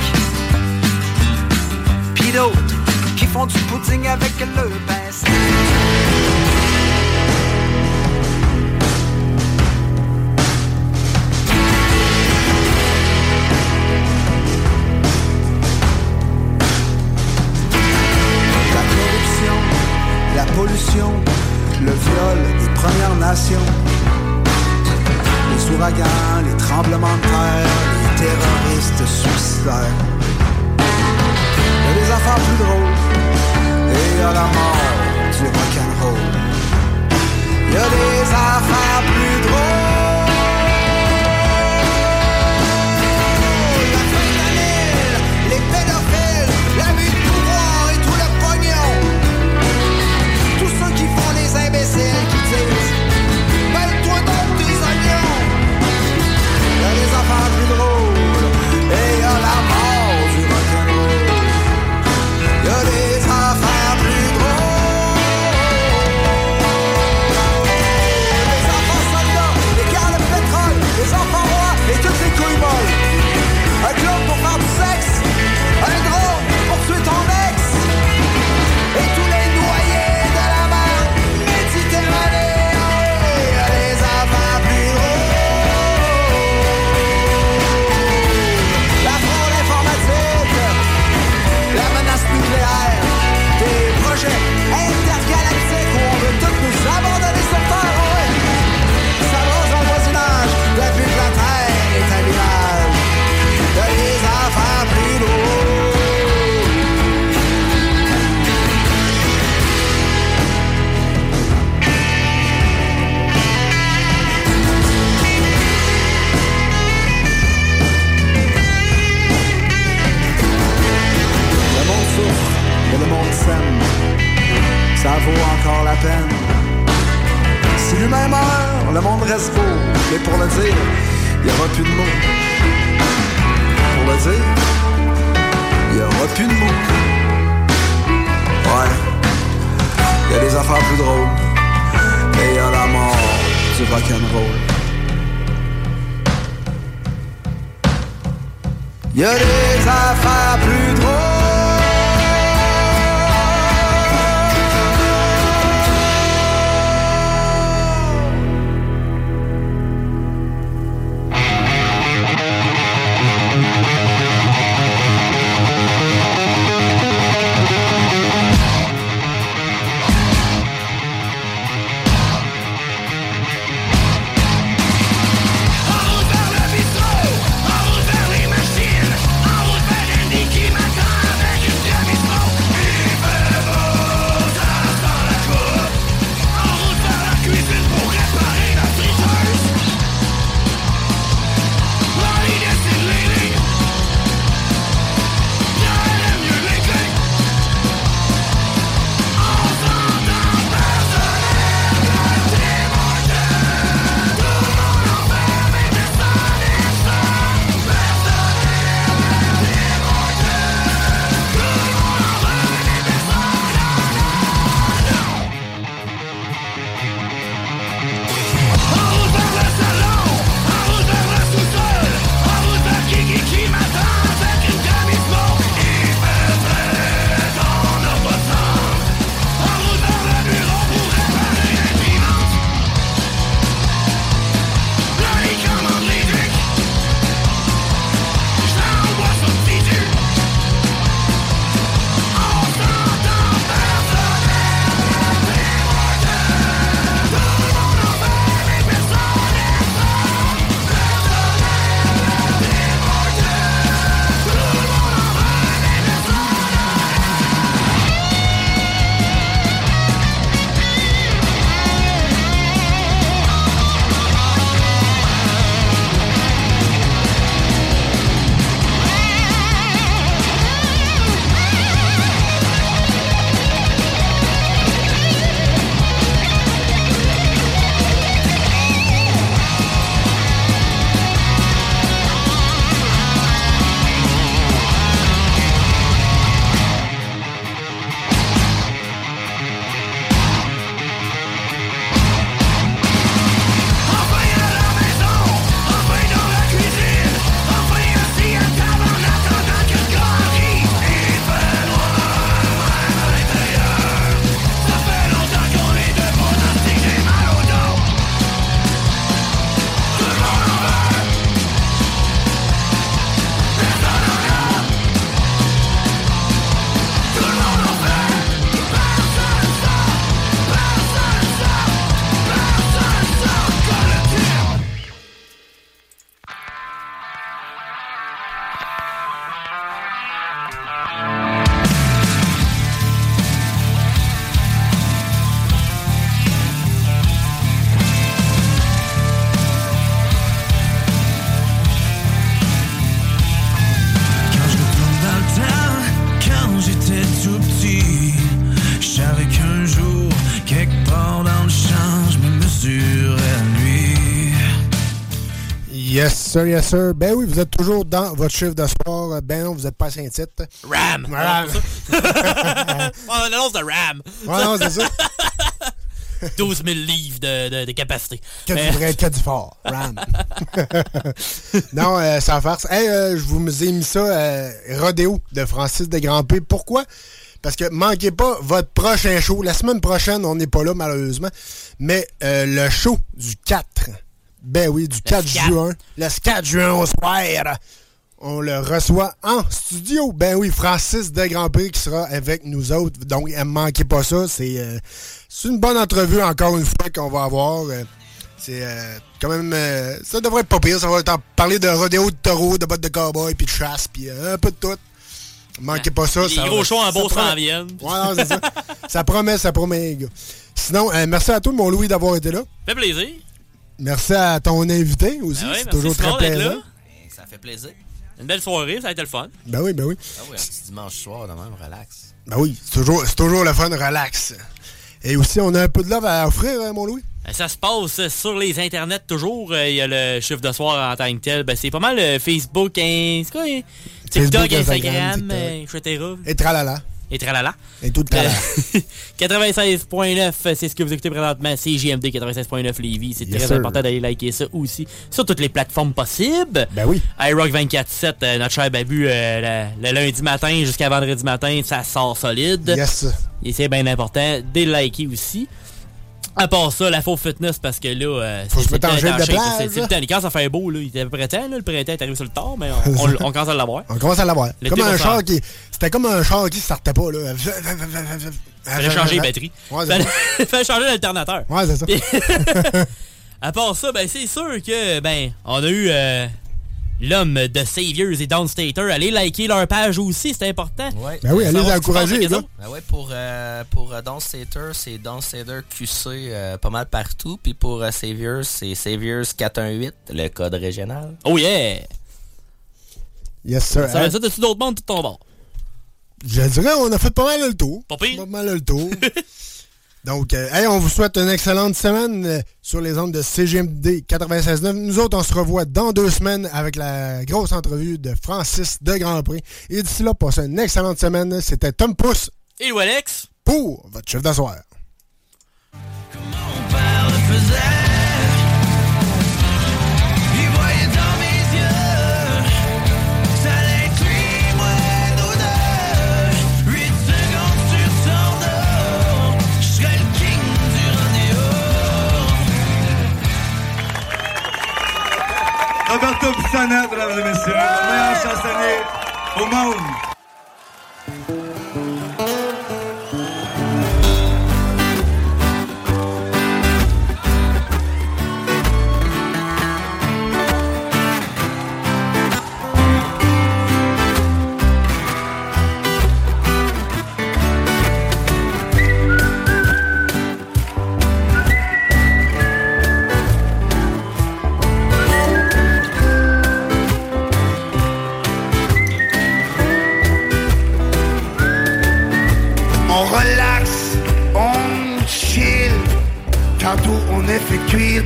Pis d'autres qui font du pudding avec le pain le viol des Premières Nations. Les ouragans, les tremblements de terre, les terroristes suicidaires. Il y a des affaires plus drôles et il y a la mort du rock'n'roll. Il y a des affaires plus drôles. Sir, yes, sir. Ben oui, vous êtes toujours dans votre chiffre de sport. Ben non, vous n'êtes pas à Saint-Tite. Ram! Ram. <laughs> On annonce de RAM. Ouais, non, c'est ça. <laughs> 12 000 livres de, de- de capacité. Que Mais- du vrai, que du fort. Ram. <laughs> non, euh, sans farce. Hey, euh, je vous ai mis ça, euh, Rodéo de Francis de Grand-P. Pourquoi? Parce que manquez pas votre prochain show. La semaine prochaine, on n'est pas là, malheureusement. Mais euh, le show du 4. Ben oui, du 4 scat. juin. Le 4 juin au soir. On le reçoit en studio. Ben oui, Francis de Grand-P qui sera avec nous autres. Donc, ne manquez pas ça. C'est euh, c'est une bonne entrevue, encore une fois, qu'on va avoir. Euh, c'est euh, quand même... euh, ça devrait être pas pire. Ça va parler de rodéo de taureau, de bottes de cowboy, puis de chasse, puis un peu de tout. Manquez pas ça. Les ça gros shows en promet- s'en viennent. Ouais, non, c'est ça. <laughs> ça promet, ça promet, les gars. Sinon, merci à toi, mon Louis, d'avoir été là. Fait plaisir. Merci à ton invité aussi. Ben ouais, c'est toujours très d'être là. plaisant. Ça fait plaisir. Une belle soirée, ça a été le fun. Ben oui, ben oui. Ah oui, un petit dimanche soir de même, relax. Ben oui, c'est toujours, c'est toujours le fun, relax. Et aussi, on a un peu de love à offrir, hein, mon Louis? Euh, Ça se passe sur les internets toujours. Euh, Il y a le chiffre de soir en tant que tel. Ben, c'est pas mal euh, Facebook, hein, c'est quoi, hein? TikTok, Facebook, Instagram, Instagram, euh, etc. Et tralala. Et tralala. Et tout le tralala. Euh, <laughs> 96.9, c'est ce que vous écoutez présentement. C'est JMD 96.9 Lévis. C'est Yes, très important d'aller liker ça aussi sur toutes les plateformes possibles. Ben oui. iRock 24-7, euh, notre cher Babu, euh, le, le lundi matin jusqu'à vendredi matin, ça sort solide. Yes. Et c'est bien important de liker aussi. À part ça, la faux fitness, parce que là, euh, Faut c'est le temps de plage. Quand ça fait beau, là, il était à peu près temps, là, le printemps est arrivé sur le tard, mais on, on, on commence à l'avoir. On commence à l'avoir. Comme un char qui. C'était comme un char qui sortait pas, là. Fallait changer les batteries. Ouais, <laughs> Fallait, changer l'alternateur. Ouais, c'est ça. <laughs> À part ça, ben c'est sûr que ben on a eu euh, l'homme de Saviors et Downstater. Allez liker leur page aussi, c'est important. Ouais. Ben oui, allez les encourager, les gars. Ben ouais, pour, euh, pour euh, Downstater, c'est Downstater QC euh, pas mal partout. Puis pour euh, Saviors, c'est Saviors 418, le code régional. Oh yeah! Yes, sir. Ça, Hein? ça t'as-tu d'autres mondes tout ton bord? Je dirais, on a fait pas mal le tour. Pas pire. Pas mal le tour. <laughs> Donc, euh, hey, on vous souhaite une excellente semaine euh, sur les ondes de CGMD 96.9. Nous autres, on se revoit dans deux semaines avec la grosse entrevue de Francis de Grand Prix. Et d'ici là, passez une excellente semaine. C'était Tom Pousse Et Alex? pour votre chef d'asseoir. Roberto Pisana, mesdames et messieurs, le meilleur chansonnier au monde.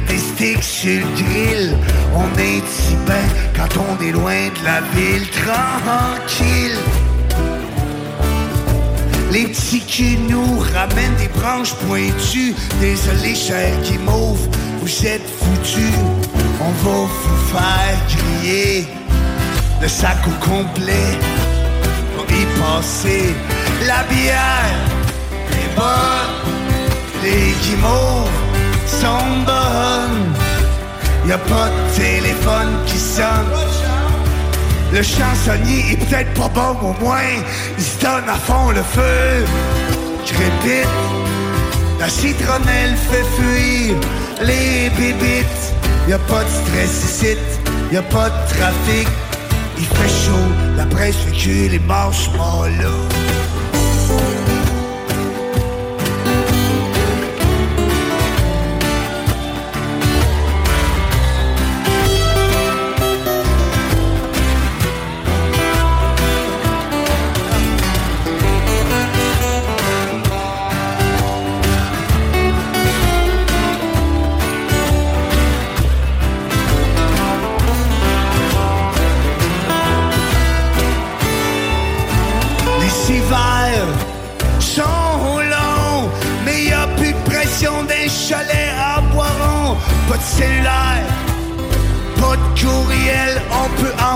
Des sticks sur le grill. On est si bien quand on est loin de la ville, tranquille. Les petits qui nous ramènent des branches pointues. Désolé, cher guimauve, vous êtes foutus. On va vous faire griller le sac au complet pour y passer. La bière est bonne, les guimauves sont bonnes. Y a pas de téléphone qui sonne. Le chansonnier est peut-être pas bon, au moins il se donne à fond le feu. Je répète, la citronnelle fait fuir les bébites. Y a pas de stress ici, y a pas de trafic. Il fait chaud, la presse fait cuire les marshmallows.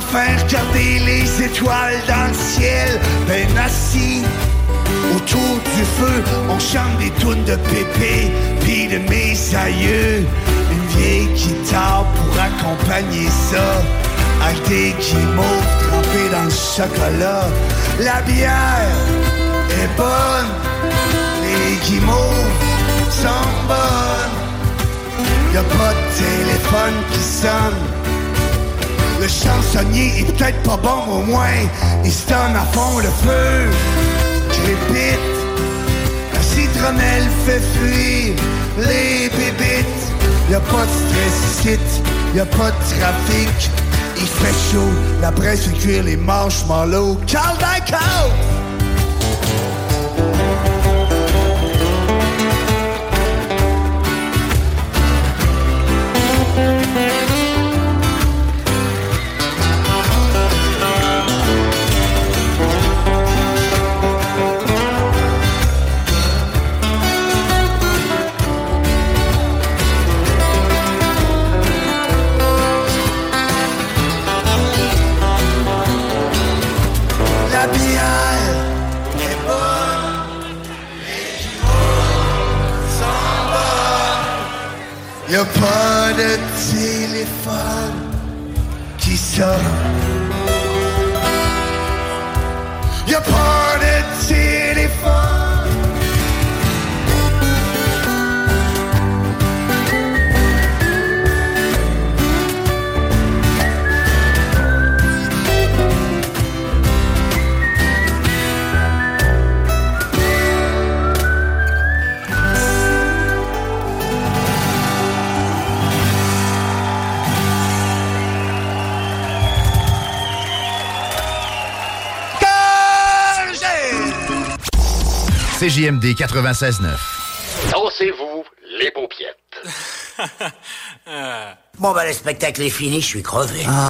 Enfin regarder les étoiles dans le ciel. Ben assis autour du feu, on chante des tunes de pépé, puis de mes aïeux. Une vieille guitare pour accompagner ça. Avec des guimauves trempés dans le chocolat. La bière est bonne, les guimauves sont bonnes. Y a pas de téléphone qui sonne. Le chansonnier est peut-être pas bon, au moins il se à fond le feu. Crépite, la citronnelle fait fuir les bébites. Y a pas de stress ici, y a pas de trafic. Il fait chaud, la presse fait cuire les marshmallows. Carl Dyke La CJMD 96.9. Dansez-vous les paupiètes. <laughs> Bon, bah, le spectacle est fini, je suis crevé. Mom